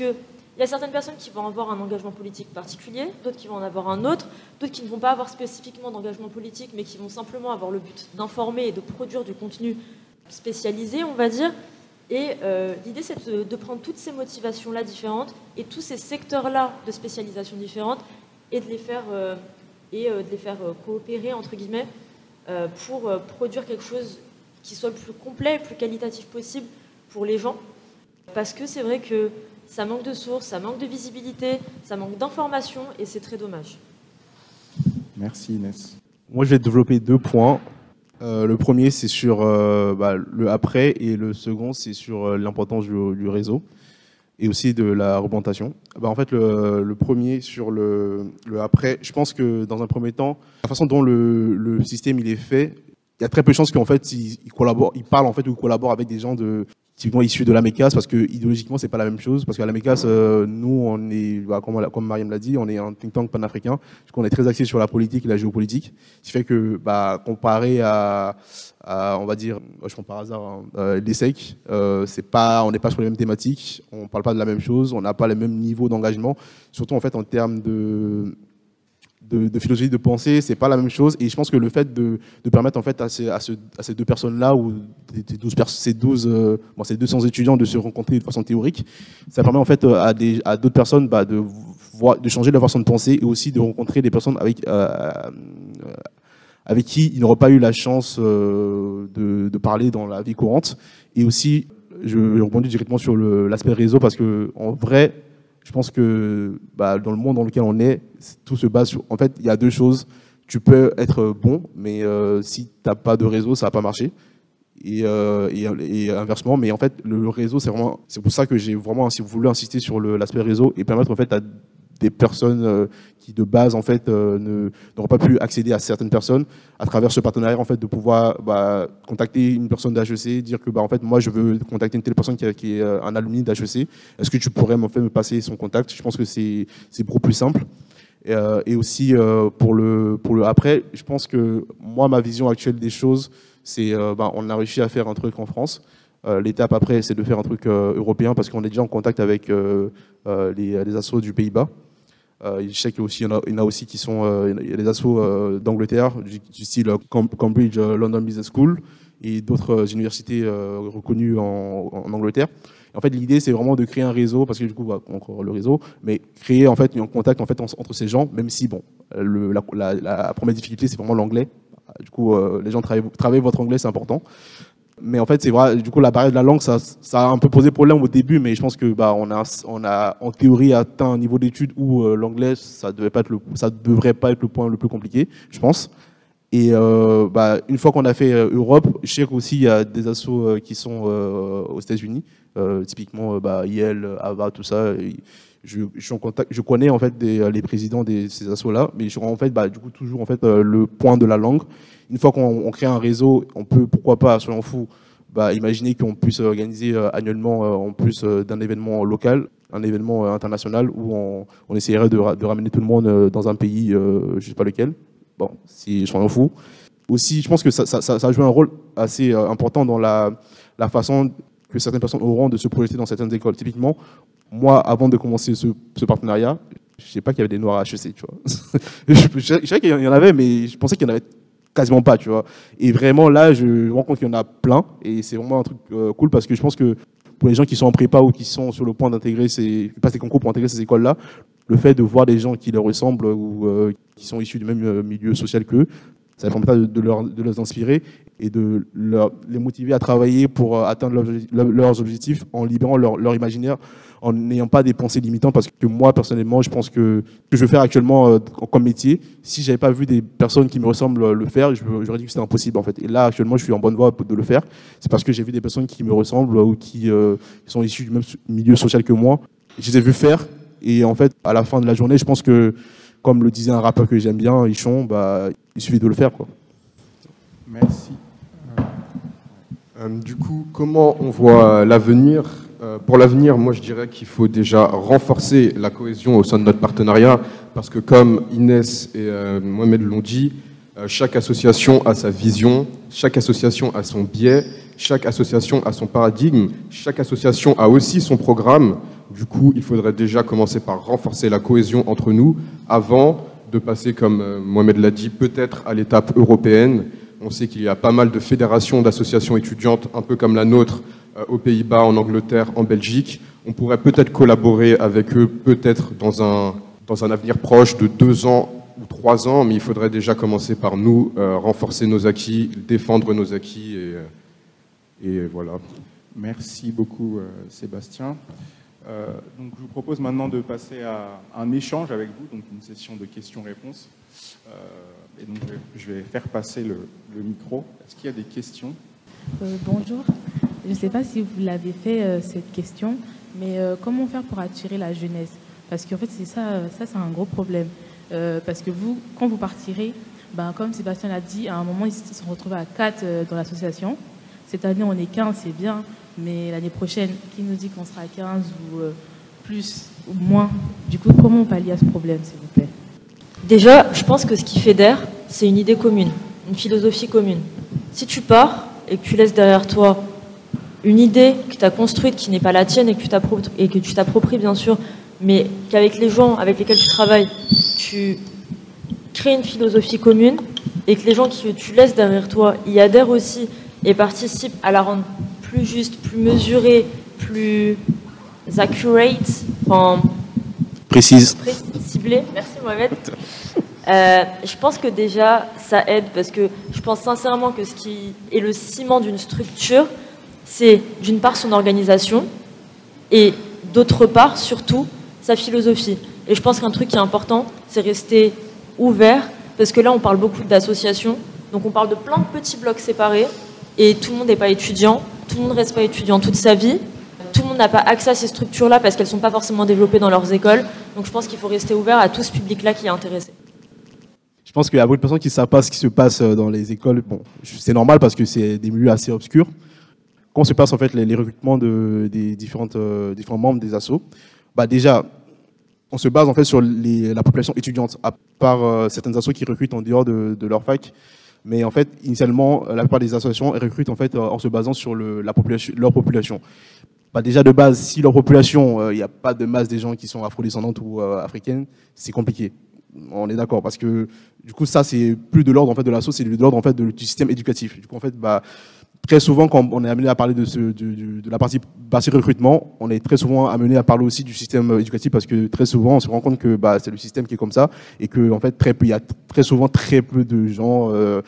qu'il y a certaines personnes qui vont avoir un engagement politique particulier, d'autres qui vont en avoir un autre, d'autres qui ne vont pas avoir spécifiquement d'engagement politique, mais qui vont simplement avoir le but d'informer et de produire du contenu spécialisé, on va dire. Et euh, l'idée, c'est de, prendre toutes ces motivations-là différentes et tous ces secteurs-là de spécialisation différentes et de les faire, euh, et, euh, de les faire coopérer, entre guillemets, pour produire quelque chose qui soit le plus complet, le plus qualitatif possible pour les gens. Parce que c'est vrai que ça manque de sources, ça manque de visibilité, ça manque d'informations et c'est très dommage. Merci Inès. Moi, je vais développer deux points. Euh, le premier, c'est sur euh, bah, le après, et le second, c'est sur euh, l'importance du, réseau et aussi de la représentation. Bah, en fait, le, premier sur le, après, je pense que dans un premier temps, la façon dont le, système il est fait, il y a très peu de chances qu'en fait, il, il collabore, il parle en fait ou collabore avec des gens de typiquement issus de la MECAS parce que idéologiquement c'est pas la même chose. Parce qu'à la MECAS euh, nous on est bah, comme, comme Mariam l'a dit on est un think tank panafricain. On est très axé sur la politique et la géopolitique. Ce qui fait que bah, comparé à, on va dire je prends par hasard hein, euh, l'ESSEC euh, pas on n'est pas sur les mêmes thématiques. On parle pas de la même chose. On n'a pas les mêmes niveaux d'engagement. Surtout en fait en termes de de, de, philosophie de pensée, c'est pas la même chose. Et je pense que le fait de, permettre en fait à ces, à ce, à ces deux personnes-là ou ces 12, ces 12 euh, bon, ces 200 étudiants de se rencontrer de façon théorique, ça permet en fait à des à d'autres personnes bah, de de changer leur façon de penser et aussi de rencontrer des personnes avec euh, avec qui ils n'auraient pas eu la chance euh, de, de parler dans la vie courante et aussi je rebondis directement sur l'aspect réseau parce que en vrai, je pense que bah, dans le monde dans lequel on est, tout se base sur. En fait, il y a deux choses. Tu peux être bon, mais euh, si tu n'as pas de réseau, ça va pas marcher. Et, euh, et, inversement, mais en fait, le réseau, c'est vraiment, c'est pour ça que j'ai vraiment, voulez, insister sur l'aspect réseau et permettre en fait à des personnes euh, qui de base en fait euh, n'auront pas pu accéder à certaines personnes à travers ce partenariat en fait de pouvoir bah, contacter une personne d'HEC, dire que bah en fait moi je veux contacter une telle personne qui, est euh, un alumni d'HEC, est-ce que tu pourrais en fait me passer son contact? Je pense que c'est beaucoup plus simple. Et, aussi pour le pour le après, je pense que moi ma vision actuelle des choses, c'est bah, on a réussi à faire un truc en France. L'étape après, c'est de faire un truc européen parce qu'on est déjà en contact avec les, les assos du Pays-Bas. Euh, je sais qu'il y, en a, aussi qui sont euh, il y a des assos euh, d'Angleterre, du, style Cambridge London Business School et d'autres universités reconnues en, Angleterre. En fait, l'idée, c'est vraiment de créer un réseau, parce que du coup, bah, encore le réseau, mais créer en fait un contact en fait entre ces gens, même si bon, la, première difficulté, c'est vraiment l'anglais. Du coup, les gens travaillent votre anglais, c'est important. Mais en fait, c'est vrai, du coup, la barrière de la langue, ça, ça, a un peu posé problème au début, mais je pense que bah, on a, on a en théorie atteint un niveau d'études où euh, l'anglais, ça devait pas devrait pas être le point le plus compliqué, je pense. Et euh, bah, une fois qu'on a fait euh, Europe, je sais qu'aussi il y a des assos qui sont aux États-Unis, typiquement bah, Yale, Ava, tout ça. Je, suis connais en fait des, les présidents de ces assos-là, mais je en fait bah, du coup toujours en fait le point de la langue une fois qu'on crée un réseau, on peut, pourquoi pas, soyons fous, bah, imaginer qu'on puisse organiser euh, annuellement, euh, en plus euh, d'un événement local, un événement international où on, essaierait de, ramener tout le monde dans un pays, je sais pas lequel. Bon, si soyons fous. Aussi, je pense que ça, joue un rôle assez important dans la, façon que certaines personnes auront de se projeter dans certaines écoles. Typiquement, moi, avant de commencer ce, partenariat, je ne sais pas qu'il y avait des noirs à HEC, tu vois. je, je qu'il y en avait, mais je pensais qu'il y en avait quasiment pas, tu vois. Et vraiment, là, je me rends compte qu'il y en a plein. Et c'est vraiment un truc euh, cool parce que je pense que pour les gens qui sont en prépa ou qui sont sur le point d'intégrer ces, des concours pour intégrer ces écoles-là, le fait de voir des gens qui leur ressemblent ou euh, qui sont issus du même euh, milieu social qu'eux, ça permettra de, de, leur, de les inspirer et de les motiver à travailler pour atteindre leurs, objectifs en libérant leur, imaginaire en n'ayant pas des pensées limitantes parce que moi personnellement je pense que ce que je veux faire actuellement euh, comme métier si j'avais pas vu des personnes qui me ressemblent le faire j'aurais dit que c'était impossible en fait. Et là actuellement je suis en bonne voie de le faire. C'est parce que j'ai vu des personnes qui me ressemblent ou qui, euh, sont issues du même milieu social que moi. Je les ai vus faire et en fait à la fin de la journée je pense que comme le disait un rappeur que j'aime bien Ichon bah il suffit de le faire quoi. Merci. Euh, du coup comment on voit l'avenir euh, pour l'avenir, moi je dirais qu'il faut déjà renforcer la cohésion au sein de notre partenariat, parce que comme Inès et euh, Mohamed l'ont dit, euh, chaque association a sa vision, chaque association a son biais, chaque association a son paradigme, chaque association a aussi son programme. Du coup, il faudrait déjà commencer par renforcer la cohésion entre nous avant de passer, comme Mohamed l'a dit, peut-être à l'étape européenne. On sait qu'il y a pas mal de fédérations d'associations étudiantes, un peu comme la nôtre, euh, aux Pays-Bas, en Angleterre, en Belgique. On pourrait peut-être collaborer avec eux, peut-être dans un, dans un avenir proche de deux ans ou trois ans, mais il faudrait déjà commencer par nous, euh, renforcer nos acquis, défendre nos acquis, et, euh, et voilà. Merci beaucoup, Sébastien. donc, je vous propose maintenant de passer à un échange avec vous, donc une session de questions-réponses. et donc, je vais, faire passer le, le micro. Est-ce qu'il y a des questions? Bonjour. Je ne sais pas si vous l'avez fait, euh, cette question, mais euh, comment faire pour attirer la jeunesse? Parce qu'en fait, c'est ça, euh, ça c'est un gros problème. Parce que vous, quand vous partirez, ben, comme Sébastien l'a dit, à un moment, ils se sont retrouvés à 4 dans l'association. Cette année, on est 15, c'est bien, mais l'année prochaine, qui nous dit qu'on sera à 15 ou plus ou moins? Du coup, comment on pallie à ce problème, s'il vous plaît? Déjà, je pense que ce qui fédère, c'est une idée commune, une philosophie commune. Si tu pars et que tu laisses derrière toi une idée que tu as construite qui n'est pas la tienne et que tu t'appropries bien sûr, mais qu'avec les gens avec lesquels tu travailles, tu crées une philosophie commune et que les gens que tu laisses derrière toi y adhèrent aussi et participent à la rendre plus juste, plus mesurée, plus accurate, enfin, précise, ciblée. Merci Mohamed. Euh, je pense que déjà ça aide parce que je pense sincèrement que ce qui est le ciment d'une structure, c'est d'une part son organisation et d'autre part, surtout, sa philosophie. Et je pense qu'un truc qui est important, c'est rester ouvert, parce que là, on parle beaucoup d'associations, donc on parle de plein de petits blocs séparés, et tout le monde n'est pas étudiant, tout le monde ne reste pas étudiant toute sa vie, tout le monde n'a pas accès à ces structures-là parce qu'elles ne sont pas forcément développées dans leurs écoles. Donc je pense qu'il faut rester ouvert à tout ce public-là qui est intéressé. Je pense qu'il y a beaucoup de personnes qui ne savent pas ce qui se passe euh, dans les écoles. Bon, c'est normal parce que c'est des milieux assez obscurs. Quand se passe en fait les, recrutements de, des différentes, euh, différents membres des assos, bah déjà, on se base en fait sur la population étudiante, à part euh, certaines assos qui recrutent en dehors de, leur fac. Mais en fait, initialement, la plupart des associations recrutent en fait en se basant sur leur population. Bah déjà de base, si leur population, il n'y a pas de masse des gens qui sont afrodescendantes ou africaines, c'est compliqué. On est d'accord parce que du coup ça c'est plus de l'ordre en fait de l'asso, c'est de l'ordre en fait du système éducatif. Du coup en fait bah très souvent quand on est amené à parler de, ce, de, de la partie, partie recrutement, on est très souvent amené à parler aussi du système éducatif parce que très souvent on se rend compte que bah, c'est le système qui est comme ça et que en fait très peu, il y a très souvent très peu de gens euh,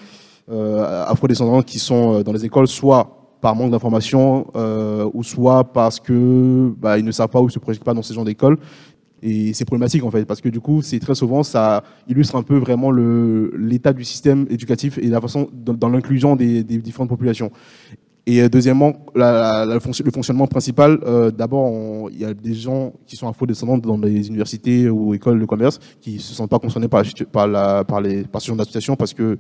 euh, afrodescendants qui sont euh, dans les écoles, soit par manque d'information euh, ou soit parce que bah, ils ne savent pas ou se projettent pas dans ces genres d'écoles et c'est problématique en fait, parce que du coup, c'est très souvent, ça illustre un peu vraiment l'état du système éducatif et la façon dans, l'inclusion des, différentes populations. Et euh, deuxièmement, le fonctionnement principal, euh, d'abord, il y a des gens qui sont afro-descendants dans les universités ou écoles de commerce qui se sentent pas concernés par, par, les, par ce genre d'association parce que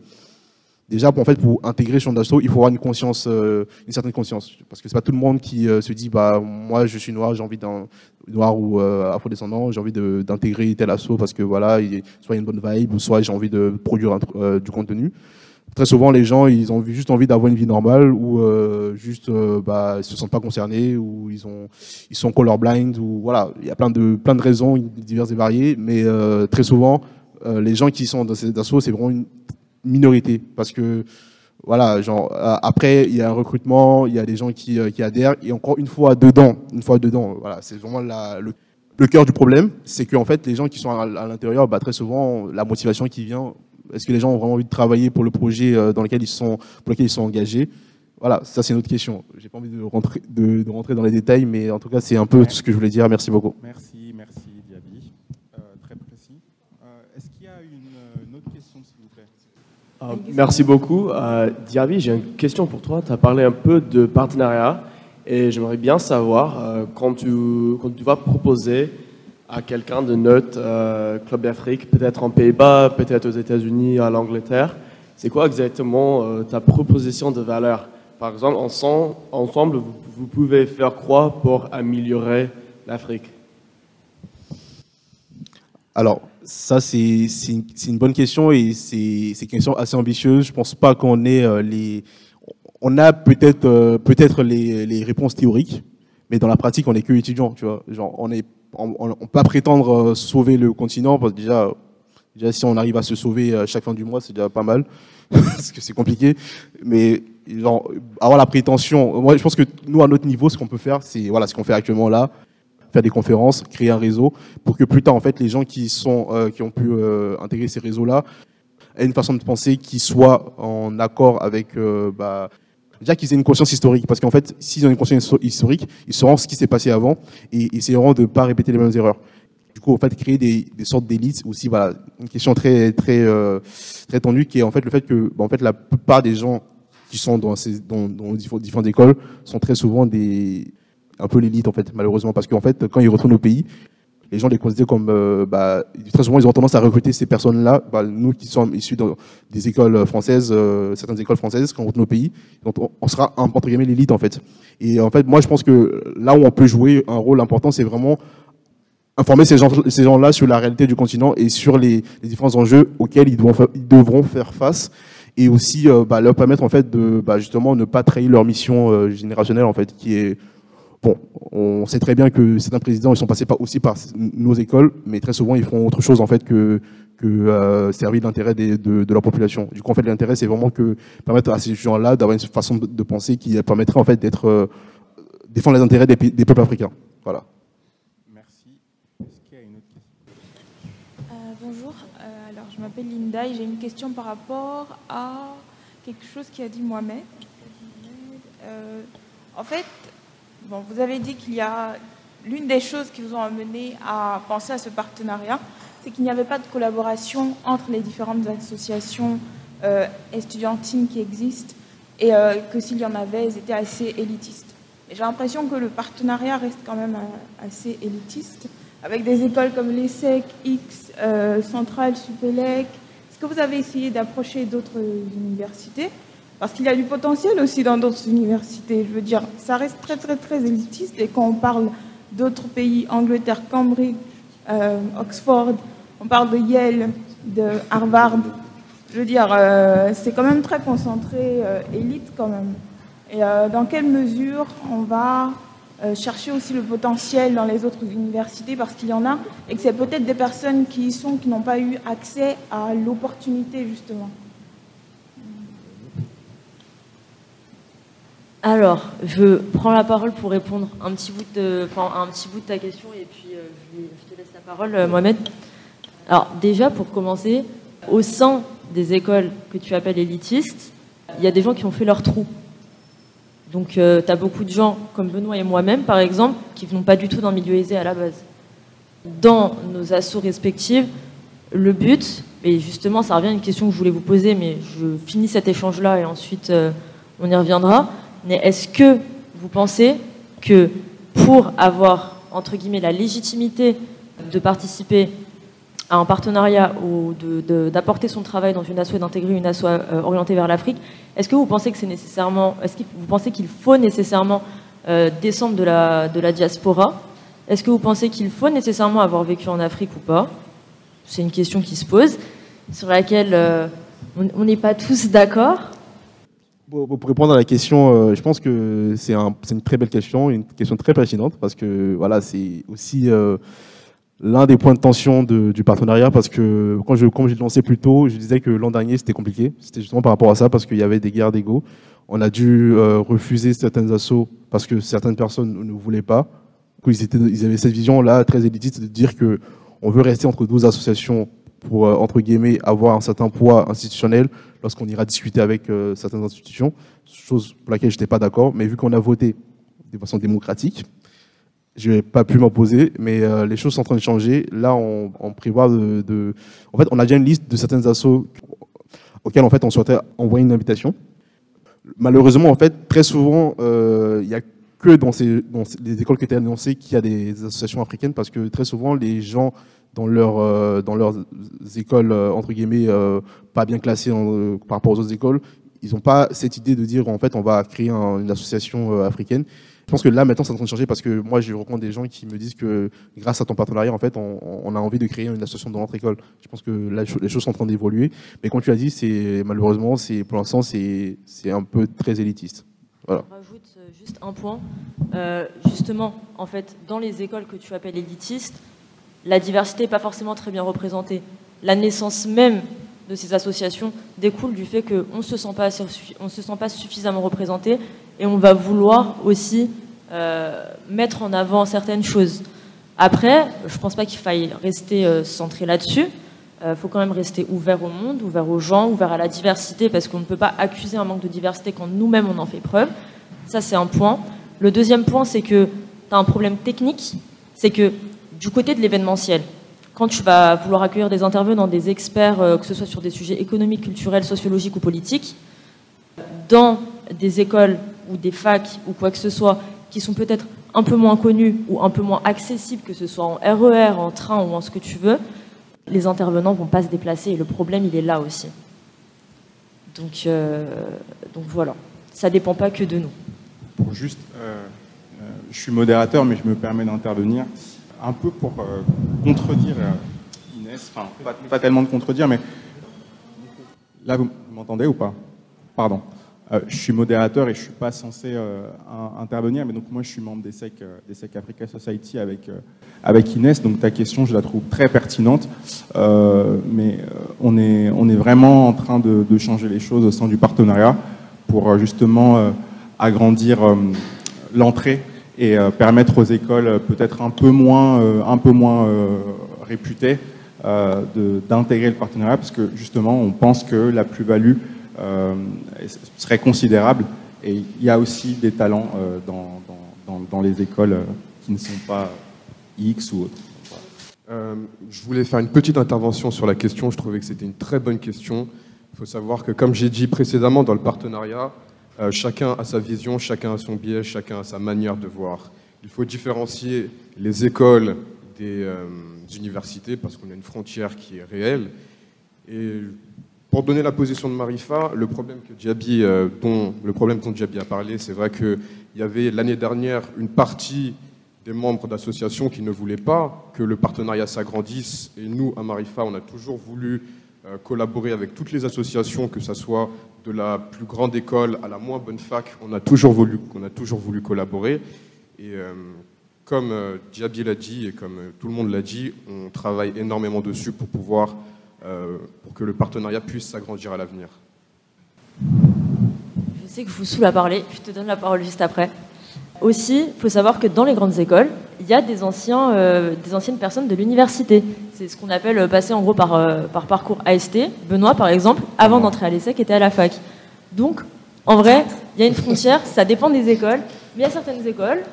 déjà, pour, en fait, pour intégrer ce genre il faut avoir une conscience, euh, une certaine conscience. Parce que c'est pas tout le monde qui se dit, bah, moi, je suis noir, j'ai envie d'un, noir ou euh, afro-descendant, j'ai envie d'intégrer tel assaut parce que voilà, il, soit il y a une bonne vibe, ou soit j'ai envie de produire euh, du contenu. Très souvent, les gens, ils ont juste envie d'avoir une vie normale ou euh, juste, bah, ils se sentent pas concernés ou ils ont, ils sont colorblind ou voilà, il y a plein de, plein de raisons diverses et variées, mais très souvent, les gens qui sont dans ces assauts, c'est vraiment une minorité parce que voilà, genre euh, après il y a un recrutement, il y a des gens qui, euh, qui, adhèrent et encore une fois dedans, une fois dedans, voilà, c'est vraiment la, le, le cœur du problème, c'est qu'en fait les gens qui sont à, l'intérieur, bah, très souvent la motivation qui vient, est-ce que les gens ont vraiment envie de travailler pour le projet euh, dans lequel ils sont, pour lequel ils sont engagés? Voilà, ça c'est une autre question. J'ai pas envie de rentrer, de, de, rentrer dans les détails, mais en tout cas c'est un peu tout ce que je voulais dire. Merci beaucoup. Merci, merci Diaby, euh, très précis. Euh, Est-ce qu'il y a une, une autre question s'il vous plaît ah, merci beaucoup. Euh, Diaby, j'ai une question pour toi. Tu as parlé un peu de partenariat et j'aimerais bien savoir, euh, quand, tu, quand tu vas proposer à quelqu'un de notre euh, club d'Afrique, peut-être en Pays-Bas, peut-être aux États-Unis, à l'Angleterre, c'est quoi exactement euh, ta proposition de valeur? Par exemple, ensemble, ensemble vous, vous pouvez faire quoi pour améliorer l'Afrique? Alors, ça, c'est une, bonne question et c'est une question assez ambitieuse. Je pense pas qu'on ait euh, les... On a peut-être euh, peut-être les, les, réponses théoriques, mais dans la pratique, on n'est que étudiant, tu vois. Genre, on est, on, on, peut pas prétendre euh, sauver le continent parce que déjà, déjà, si on arrive à se sauver chaque fin du mois, c'est déjà pas mal, parce que c'est compliqué. Mais avoir la prétention, moi, je pense que nous, à notre niveau, ce qu'on peut faire, c'est voilà, ce qu'on fait actuellement là, faire des conférences, créer un réseau, pour que plus tard, en fait, les gens qui, sont, euh, qui ont pu euh, intégrer ces réseaux-là aient une façon de penser qui soit en accord avec... Euh, bah, déjà qu'ils aient une conscience historique, parce qu'en fait, s'ils ont une conscience historique, ils sauront ce qui s'est passé avant et essaieront de ne pas répéter les mêmes erreurs. Du coup, en fait, créer des, des sortes d'élites aussi, voilà, une question très très très tendue qui est en fait le fait que, bah, en fait, la plupart des gens qui sont dans ces dans, dans différentes écoles sont très souvent des un peu l'élite en fait, malheureusement, parce qu'en fait, quand ils retournent au pays, les gens les considèrent comme, euh, bah, très souvent, ils ont tendance à recruter ces personnes-là. Bah, nous qui sommes issus des écoles françaises, euh, certaines écoles françaises, quand on retourne au pays, donc on, sera entre guillemets l'élite en fait. Et en fait, moi, je pense que là où on peut jouer un rôle important, c'est vraiment informer ces gens-là ces gens sur la réalité du continent et sur les, différents enjeux auxquels ils, devront, faire face et aussi euh, bah, leur permettre en fait de justement ne pas trahir leur mission générationnelle en fait qui est Bon, on sait très bien que certains présidents ils sont passés pas aussi par nos écoles, mais très souvent ils font autre chose en fait que que euh, servir l'intérêt de, de, leur population. Du coup, en fait, l'intérêt c'est vraiment que permettre à ces gens-là d'avoir une façon de, penser qui permettrait en fait d'être euh, défendre les intérêts des, des, peuples africains. Voilà. Merci. Est-ce qu'il y a une autre question? Euh, Bonjour. Euh, alors, je m'appelle Linda et j'ai une question par rapport à quelque chose qui a dit Mohamed. Euh, En fait, vous avez dit qu'il y a l'une des choses qui vous ont amené à penser à ce partenariat, c'est qu'il n'y avait pas de collaboration entre les différentes associations euh, estudiantines qui existent et euh, que s'il y en avait, elles étaient assez élitistes. J'ai l'impression que le partenariat reste quand même euh, assez élitiste, avec des écoles comme l'ESSEC, X, euh, Centrale, Supélec. Est-ce que vous avez essayé d'approcher d'autres universités? Parce qu'il y a du potentiel aussi dans d'autres universités. Je veux dire, ça reste très très très élitiste et quand on parle d'autres pays, Angleterre, Cambridge, euh, Oxford, on parle de Yale, de Harvard. Je veux dire, euh, c'est quand même très concentré, euh, élite quand même. Et dans quelle mesure on va chercher aussi le potentiel dans les autres universités, parce qu'il y en a, et que c'est peut-être des personnes qui y sont, qui n'ont pas eu accès à l'opportunité justement. Alors, je prends la parole pour répondre un petit bout de, un petit bout de ta question et puis euh, je, te laisse la parole, euh, Mohamed. Alors, déjà, pour commencer, au sein des écoles que tu appelles élitistes, il y a des gens qui ont fait leur trou. Donc, tu as beaucoup de gens, comme Benoît et moi-même, par exemple, qui venons pas du tout d'un milieu aisé à la base. Dans nos assos respectifs, le but, et justement, ça revient à une question que je voulais vous poser, mais je finis cet échange-là et ensuite euh, on y reviendra. Mais est-ce que vous pensez que pour avoir, entre guillemets, la légitimité de participer à un partenariat ou d'apporter son travail dans une asso et d'intégrer une asso euh, orientée vers l'Afrique, est-ce que vous pensez que c'est nécessairement, est-ce que vous pensez qu'il faut nécessairement euh, descendre de la, de la diaspora? Est-ce que vous pensez qu'il faut nécessairement avoir vécu en Afrique ou pas? C'est une question qui se pose, sur laquelle euh, on n'est pas tous d'accord. Pour répondre à la question, euh, je pense que c'est un, une très belle question, une question très pertinente, parce que voilà, c'est aussi euh, l'un des points de tension du partenariat, parce que quand je, comme j'ai lancé plus tôt, je disais que l'an dernier c'était compliqué. C'était justement par rapport à ça, parce qu'il y avait des guerres d'ego. On a dû euh, refuser certaines assauts parce que certaines personnes ne voulaient pas. Ils, étaient, ils avaient cette vision-là très élitiste de dire que on veut rester entre 12 associations pour, euh, entre guillemets, avoir un certain poids institutionnel lorsqu'on ira discuter avec euh, certaines institutions, chose pour laquelle je n'étais pas d'accord. Mais vu qu'on a voté de façon démocratique, je n'ai pas pu m'opposer, mais euh, les choses sont en train de changer. Là, on, prévoit de, En fait, on a déjà une liste de certaines assos auxquelles en fait, on souhaitait envoyer une invitation. Malheureusement, en fait, très souvent, il y a que dans, ces, dans les écoles qui étaient annoncées qu'il y a des associations africaines, parce que très souvent, les gens dans, leur, euh, dans leurs écoles, euh, entre guillemets, euh, pas bien classées par rapport aux autres écoles, ils n'ont pas cette idée de dire, en fait, on va créer un, une association africaine. Je pense que là, maintenant, c'est en train de changer parce que moi, je rencontre des gens qui me disent que grâce à ton partenariat, en fait, on, a envie de créer une association dans notre école. Je pense que là, les choses sont en train d'évoluer. Mais comme tu as dit, c'est malheureusement, c'est pour l'instant, c'est un peu très élitiste. Voilà. Je rajoute juste un point. Justement, en fait, dans les écoles que tu appelles élitistes, la diversité n'est pas forcément très bien représentée. La naissance même de ces associations découle du fait qu'on ne se sent pas se sent pas suffisamment représenté et on va vouloir aussi euh, mettre en avant certaines choses. Après, je ne pense pas qu'il faille rester euh, centré là-dessus. Il euh, faut quand même rester ouvert au monde, ouvert aux gens, ouvert à la diversité, parce qu'on ne peut pas accuser un manque de diversité quand nous-mêmes on en fait preuve. Ça, c'est un point. Le deuxième point, c'est que tu as un problème technique, c'est que du côté de l'événementiel, quand tu vas vouloir accueillir des intervenants, des experts, euh, que ce soit sur des sujets économiques, culturels, sociologiques ou politiques, dans des écoles ou des facs ou quoi que ce soit qui sont peut-être un peu moins connus ou un peu moins accessibles, que ce soit en RER, en train ou en ce que tu veux, les intervenants vont pas se déplacer et le problème il est là aussi. Donc, euh, voilà, ça dépend pas que de nous. Euh, je suis modérateur, mais je me permets d'intervenir un peu pour euh, contredire Inès, enfin pas, tellement de contredire, mais là vous m'entendez ou pas? Pardon. Euh, je suis modérateur et je suis pas censé euh, intervenir, mais donc moi je suis membre des SEC, euh, des SEC Africa Society avec avec Inès. Donc ta question, je la trouve très pertinente, mais on est on est vraiment en train de, de, changer les choses au sein du partenariat pour justement agrandir l'entrée et permettre aux écoles peut-être un peu moins un peu moins réputées d'intégrer le partenariat, parce que justement on pense que la plus-value euh, serait considérable et il y a aussi des talents dans, les écoles qui ne sont pas X ou autres. je voulais faire une petite intervention sur la question. Je trouvais que c'était une très bonne question. Il faut savoir que, comme j'ai dit précédemment, dans le partenariat, chacun a sa vision, chacun a son biais, chacun a sa manière de voir. Il faut différencier les écoles des euh, universités parce qu'on a une frontière qui est réelle. Et pour donner la position de Marifa, le problème, que Diaby, euh, dont, le problème dont Diaby a parlé, c'est vrai qu'il y avait l'année dernière une partie des membres d'associations qui ne voulaient pas que le partenariat s'agrandisse. Et nous, à Marifa, on a toujours voulu euh, collaborer avec toutes les associations, que ce soit de la plus grande école à la moins bonne fac, on a toujours voulu, a toujours voulu collaborer. Et euh, comme euh, l'a dit et comme euh, tout le monde l'a dit, on travaille énormément dessus pour pouvoir, pour que le partenariat puisse s'agrandir à l'avenir. Je sais que vous saoule à parler, je te donne la parole juste après. Aussi, il faut savoir que dans les grandes écoles, il y a des, anciens, des anciennes personnes de l'université. C'est ce qu'on appelle passer en gros par, par parcours AST. Benoît, par exemple, avant d'entrer à l'ESSEC, était à la fac. Donc, en vrai, il y a une frontière, ça dépend des écoles, mais il y a certaines écoles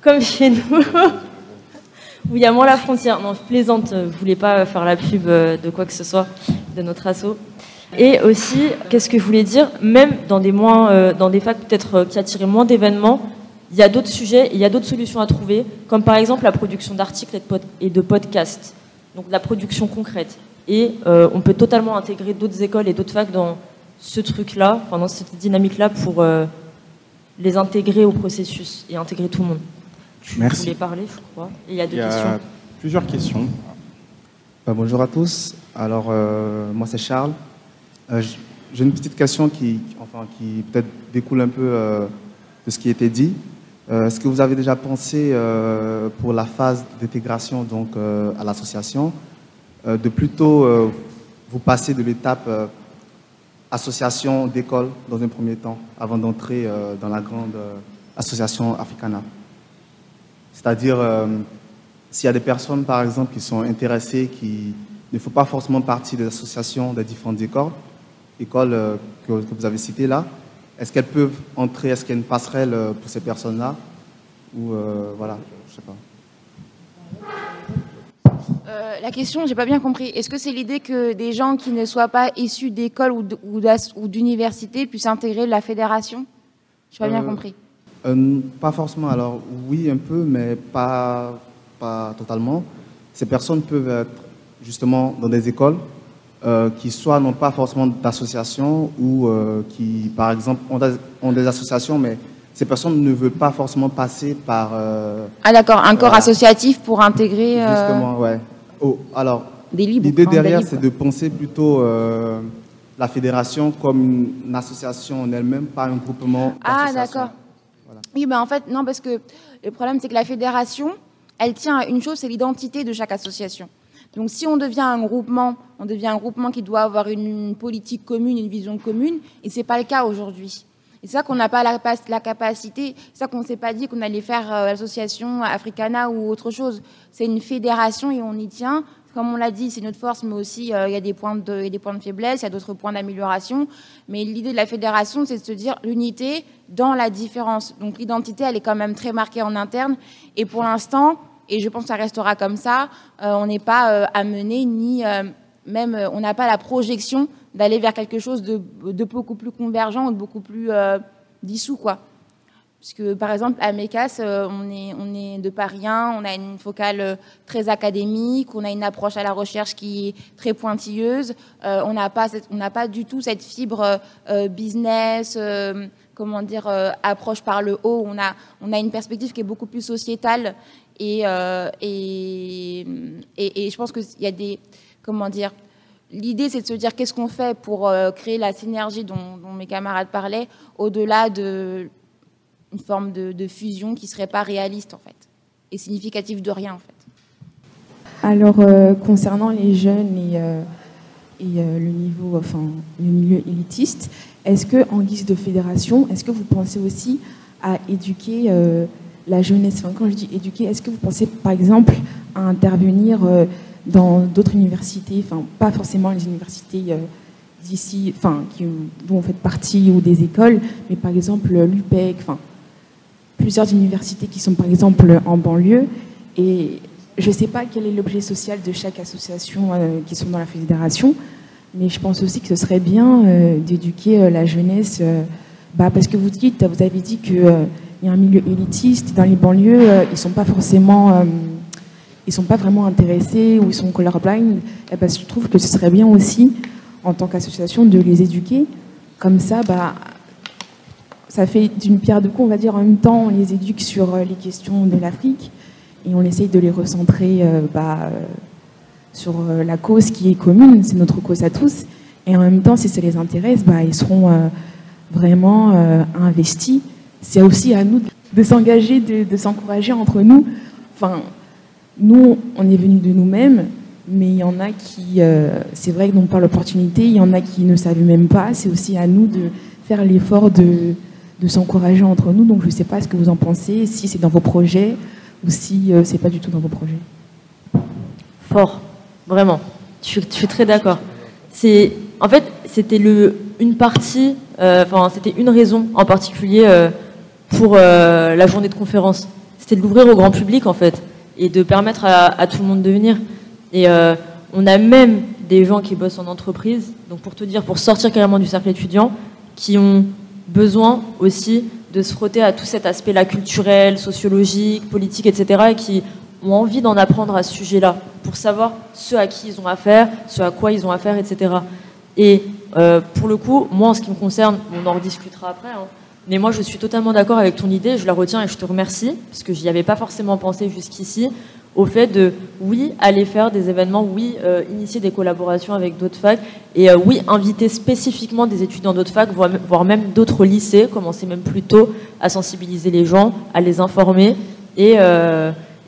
comme chez nous, où il y a moins la frontière. Non, je plaisante, je ne voulais pas faire la pub euh, de quoi que ce soit de notre assaut. Et aussi, qu'est-ce que je voulais dire? Même dans des, moins, euh, dans des facs peut-être euh, qui attiraient moins d'événements, il y a d'autres sujets, il y a d'autres solutions à trouver, comme par exemple la production d'articles et de podcasts, donc la production concrète. Et on peut totalement intégrer d'autres écoles et d'autres facs dans ce truc-là, dans cette dynamique-là, pour les intégrer au processus et intégrer tout le monde. Merci. Vous voulez parler, je crois. il y a deux questions. Plusieurs questions. Euh, bonjour à tous. Alors, euh, moi, c'est Charles. Euh, j'ai une petite question qui, enfin, qui peut-être découle un peu de ce qui a été dit. Est-ce que vous avez déjà pensé pour la phase d'intégration donc à l'association de plutôt vous passer de l'étape association d'école dans un premier temps avant d'entrer dans la grande association Africana? C'est-à-dire, euh, s'il y a des personnes, par exemple, qui sont intéressées, qui ne font pas forcément partie des associations des différentes écoles, écoles euh, que, vous avez citées là, est-ce qu'elles peuvent entrer Est-ce qu'il y a une passerelle euh, pour ces personnes-là Ou voilà, je sais pas. la question, j'ai pas bien compris. Est-ce que c'est l'idée que des gens qui ne soient pas issus d'école ou d'université puissent intégrer la fédération? Je n'ai pas bien compris. Euh, pas forcément. Alors oui, un peu, mais pas, pas totalement. Ces personnes peuvent être justement dans des écoles euh, qui soit n'ont pas forcément d'association ou euh, qui, par exemple, ont des, associations, mais ces personnes ne veulent pas forcément passer par... ah d'accord, un corps associatif pour intégrer... Justement, ouais. Oh, alors, l'idée derrière, c'est de penser plutôt la fédération comme une association en elle-même, pas un groupement. Ah d'accord. Oui, mais en fait, non, parce que le problème, c'est que la fédération, elle tient à une chose, c'est l'identité de chaque association. Donc, si on devient un groupement, on devient un groupement qui doit avoir une, politique commune, une vision commune, et c'est pas le cas aujourd'hui. C'est ça qu'on n'a pas la, capacité, c'est ça qu'on ne s'est pas dit qu'on allait faire euh, l'association Africana ou autre chose. C'est une fédération et on y tient comme on l'a dit, c'est notre force, mais aussi euh, il, y a des points de faiblesse, il y a d'autres points d'amélioration. Mais l'idée de la fédération, c'est de se dire l'unité dans la différence. Donc l'identité, elle est quand même très marquée en interne. Et pour l'instant, et je pense que ça restera comme ça, euh, on n'est pas euh, amené ni même, on n'a pas la projection d'aller vers quelque chose de, beaucoup plus convergent ou de beaucoup plus dissous, quoi. Puisque, par exemple, à MECAS, euh, on est, de Paris on a une focale euh, très académique, on a une approche à la recherche qui est très pointilleuse. Euh, on n'a pas, pas du tout cette fibre business, comment dire, approche par le haut. On a, on a une perspective qui est beaucoup plus sociétale. Et, et, et, je pense qu'il y a des, comment dire, L'idée, c'est de se dire qu'est-ce qu'on fait pour créer la synergie dont, mes camarades parlaient, au-delà de une forme de, fusion qui serait pas réaliste en fait et significative de rien en fait. Alors euh, concernant les jeunes et, euh, et euh, le niveau, enfin le milieu élitiste, est-ce que en guise de fédération, est-ce que vous pensez aussi à éduquer la jeunesse enfin, Quand je dis éduquer, est-ce que vous pensez par exemple à intervenir dans d'autres universités, enfin pas forcément les universités d'ici, enfin, qui, dont vous faites partie ou des écoles, mais par exemple l'UPEC, enfin, plusieurs universités qui sont par exemple en banlieue. Et je ne sais pas quel est l'objet social de chaque association euh, qui sont dans la fédération, mais je pense aussi que ce serait bien euh, d'éduquer euh, la jeunesse, bah, parce que vous dites, vous avez dit qu'il un milieu élitiste dans les banlieues, ils sont pas forcément, ils sont pas vraiment intéressés ou ils sont colorblind. Et bah, je trouve que ce serait bien aussi, en tant qu'association, de les éduquer. Comme ça, bah, ça fait d'une pierre deux coups, on va dire. En même temps, on les éduque sur les questions de l'Afrique et on essaye de les recentrer bah, sur euh, la cause qui est commune, c'est notre cause à tous. Et en même temps, si ça les intéresse, bah, ils seront euh, vraiment euh, investis. C'est aussi à nous de s'engager, de, s'encourager entre nous. Enfin, nous, on est venus de nous-mêmes, mais il y en a qui, c'est vrai n'ont pas l'opportunité, il y en a qui ne savent même pas. C'est aussi à nous de faire l'effort de, de s'encourager entre nous. Donc je ne sais pas ce que vous en pensez, si c'est dans vos projets ou si ce c'est pas du tout dans vos projets. Fort. Vraiment. Je suis, très d'accord. C'est, en fait, c'était le, une partie, euh, enfin, c'était une raison en particulier euh, pour euh, la journée de conférence. C'était de l'ouvrir au grand public, en fait, et de permettre à, tout le monde de venir. Et on a même des gens qui bossent en entreprise, donc pour te dire, pour sortir carrément du cercle étudiant, qui ont besoin aussi de se frotter à tout cet aspect-là culturel, sociologique, politique, etc., et qui ont envie d'en apprendre à ce sujet-là, pour savoir ce à qui ils ont affaire, ce à quoi ils ont affaire, etc. Et euh, pour le coup, moi, en ce qui me concerne, on en rediscutera après, hein, mais moi, je suis totalement d'accord avec ton idée, je la retiens et je te remercie, parce que j'y avais pas forcément pensé jusqu'ici, au fait de, oui, aller faire des événements, oui, euh, initier des collaborations avec d'autres facs, et euh, oui, inviter spécifiquement des étudiants d'autres facs, voire même d'autres lycées, commencer même plus tôt à sensibiliser les gens, à les informer, et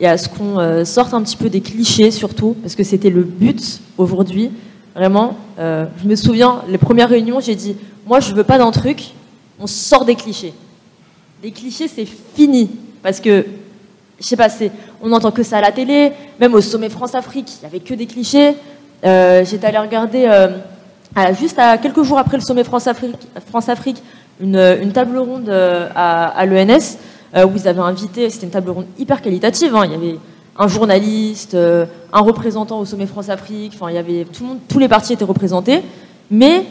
et à ce qu'on euh, sorte un petit peu des clichés surtout, parce que c'était le but aujourd'hui. Vraiment, euh, je me souviens, les premières réunions, j'ai dit, moi je veux pas d'un truc, on sort des clichés. Des clichés, c'est fini, parce que, je sais pas, on n'entend que ça à la télé, même au sommet France-Afrique, il y avait que des clichés. Euh, J'étais allé regarder, juste à quelques jours après le sommet France-Afrique, France une, table ronde à, à l'ENS, euh, où ils avaient invité, c'était une table ronde hyper qualitative, hein. il y avait un journaliste, euh, un représentant au sommet France-Afrique, enfin il y avait tous les partis étaient représentés, mais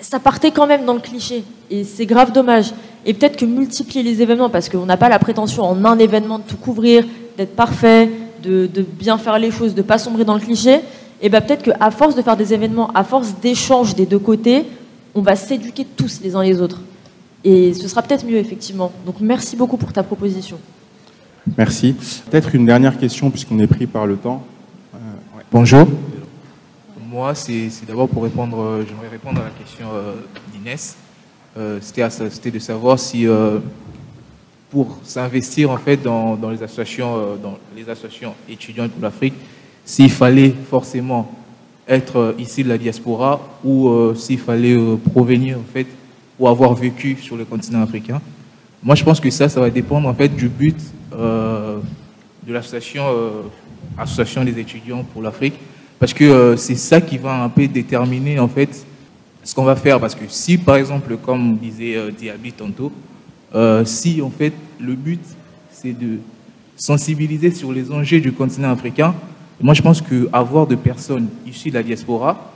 ça partait quand même dans le cliché, et c'est grave dommage. Et peut-être que multiplier les événements, parce qu'on n'a pas la prétention en un événement de tout couvrir, d'être parfait, de, bien faire les choses, de pas sombrer dans le cliché, et ben peut-être qu'à force de faire des événements, à force d'échanges des deux côtés, on va s'éduquer tous les uns les autres. Et ce sera peut-être mieux, effectivement. Donc merci beaucoup pour ta proposition. Merci. Peut-être une dernière question, puisqu'on est pris par le temps. Euh, Bonjour. Moi, c'est d'abord pour répondre, euh, j'aimerais répondre à la question euh, d'Inès. C'était de savoir si, pour s'investir en fait dans, les associations, dans les associations étudiantes pour l'Afrique, s'il fallait forcément être ici de la diaspora ou s'il fallait provenir en fait ou avoir vécu sur le continent africain. Moi, je pense que ça, ça va dépendre en fait du but euh, de l'association euh, association des étudiants pour l'Afrique, parce que euh, c'est ça qui va un peu déterminer en fait ce qu'on va faire. Parce que si, par exemple, comme disait Diaby tantôt, si en fait le but c'est de sensibiliser sur les enjeux du continent africain, moi je pense qu'avoir de personnes issues de la diaspora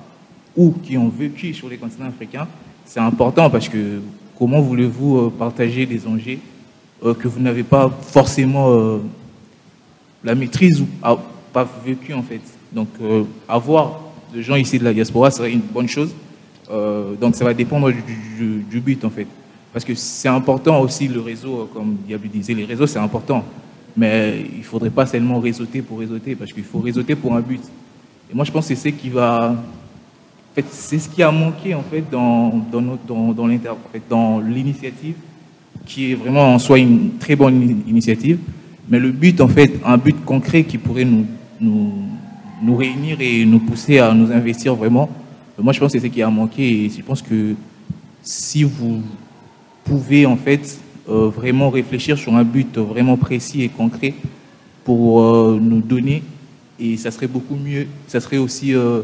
ou qui ont vécu sur les continents africains, c'est important parce que comment voulez-vous euh, partager des enjeux euh, que vous n'avez pas forcément euh, la maîtrise ou pas vécu en fait? Donc avoir des gens ici de la diaspora serait une bonne chose. donc ça va dépendre du, but en fait. Parce que c'est important aussi le réseau, comme Diablo disait, les réseaux c'est important. Mais il ne faudrait pas seulement réseauter pour réseauter, parce qu'il faut réseauter pour un but. Et moi je pense que c'est ce qui va fait, c'est ce qui a manqué en fait dans, l'initiative, qui est vraiment en soi une très bonne initiative. Mais le but, en fait, un but concret qui pourrait nous, nous réunir et nous pousser à nous investir vraiment, moi je pense que c'est ce qui a manqué et je pense que si vous pouvez en fait euh, vraiment réfléchir sur un but vraiment précis et concret pour euh, nous donner, et ça serait beaucoup mieux, ça serait aussi euh,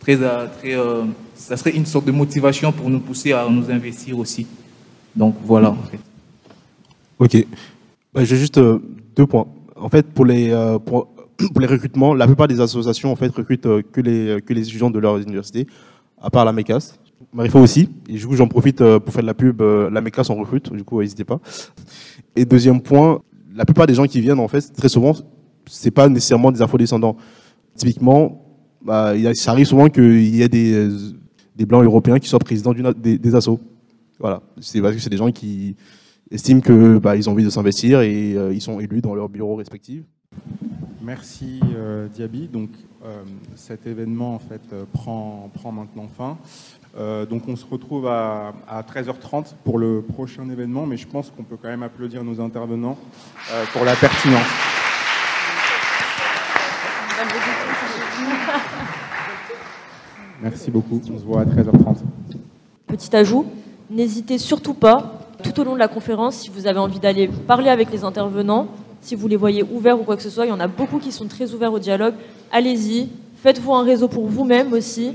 très, très, ça serait une sorte de motivation pour nous pousser à nous investir aussi. Donc voilà, en fait. Ok. Bah, J'ai juste deux points. En fait, pour les, pour les recrutements, la plupart des associations en fait recrutent que les, que les étudiants de leur université, à part la MECAS. Marifo aussi. Et du coup, j'en profite pour faire de la pub. La MECAS en recrute, du coup, n'hésitez pas. Et deuxième point, la plupart des gens qui viennent, en fait, très souvent, c'est pas nécessairement des afro-descendants. Typiquement, bah, ça arrive souvent qu'il y ait des, des blancs européens qui soient présidents des, des assos. Voilà. C'est parce que c'est des gens qui estiment que bah, ils ont envie de s'investir et euh, ils sont élus dans leurs bureaux respectifs. Merci euh, Diaby. Donc euh, cet événement en fait euh, prend, prend maintenant fin. Donc on se retrouve à, à, 13h30 pour le prochain événement, mais je pense qu'on peut quand même applaudir nos intervenants pour la pertinence. Merci beaucoup. On se voit à 13h30. Petit ajout, n'hésitez surtout pas, tout au long de la conférence, si vous avez envie d'aller parler avec les intervenants, si vous les voyez ouverts ou quoi que ce soit, il y en a beaucoup qui sont très ouverts au dialogue. Allez-y, faites-vous un réseau pour vous-même aussi.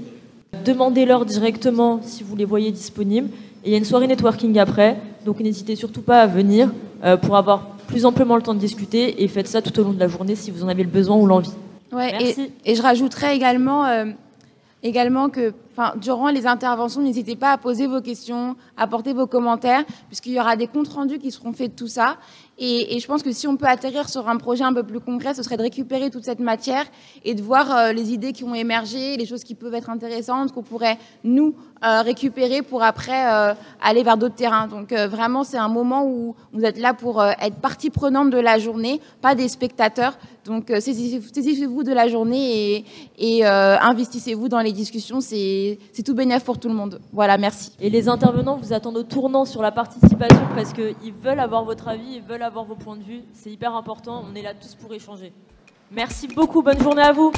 Demandez-leur directement si vous les voyez disponibles. Et il y a une soirée networking après, donc n'hésitez surtout pas à venir euh, pour avoir plus amplement le temps de discuter et faites ça tout au long de la journée si vous en avez le besoin ou l'envie. Ouais, et, et, je rajouterais également, euh, également que durant les interventions, n'hésitez pas à poser vos questions, à porter vos commentaires, puisqu'il y aura des comptes rendus qui seront faits de tout ça. Et, et, je pense que si on peut atterrir sur un projet un peu plus concret, ce serait de récupérer toute cette matière et de voir euh, les idées qui ont émergé, les choses qui peuvent être intéressantes, qu'on pourrait, nous, euh, récupérer pour après euh, aller vers d'autres terrains. Donc euh, vraiment, c'est un moment où vous êtes là pour être partie prenante de la journée, pas des spectateurs. Donc saisissez-vous de la journée et, et investissez-vous dans les discussions. C'est tout bénéf pour tout le monde. Voilà, merci. Et les intervenants vous attendent au tournant sur la participation parce qu'ils veulent avoir votre avis, ils veulent avoir vos points de vue. C'est hyper important. On est là tous pour échanger. Merci beaucoup. Bonne journée à vous.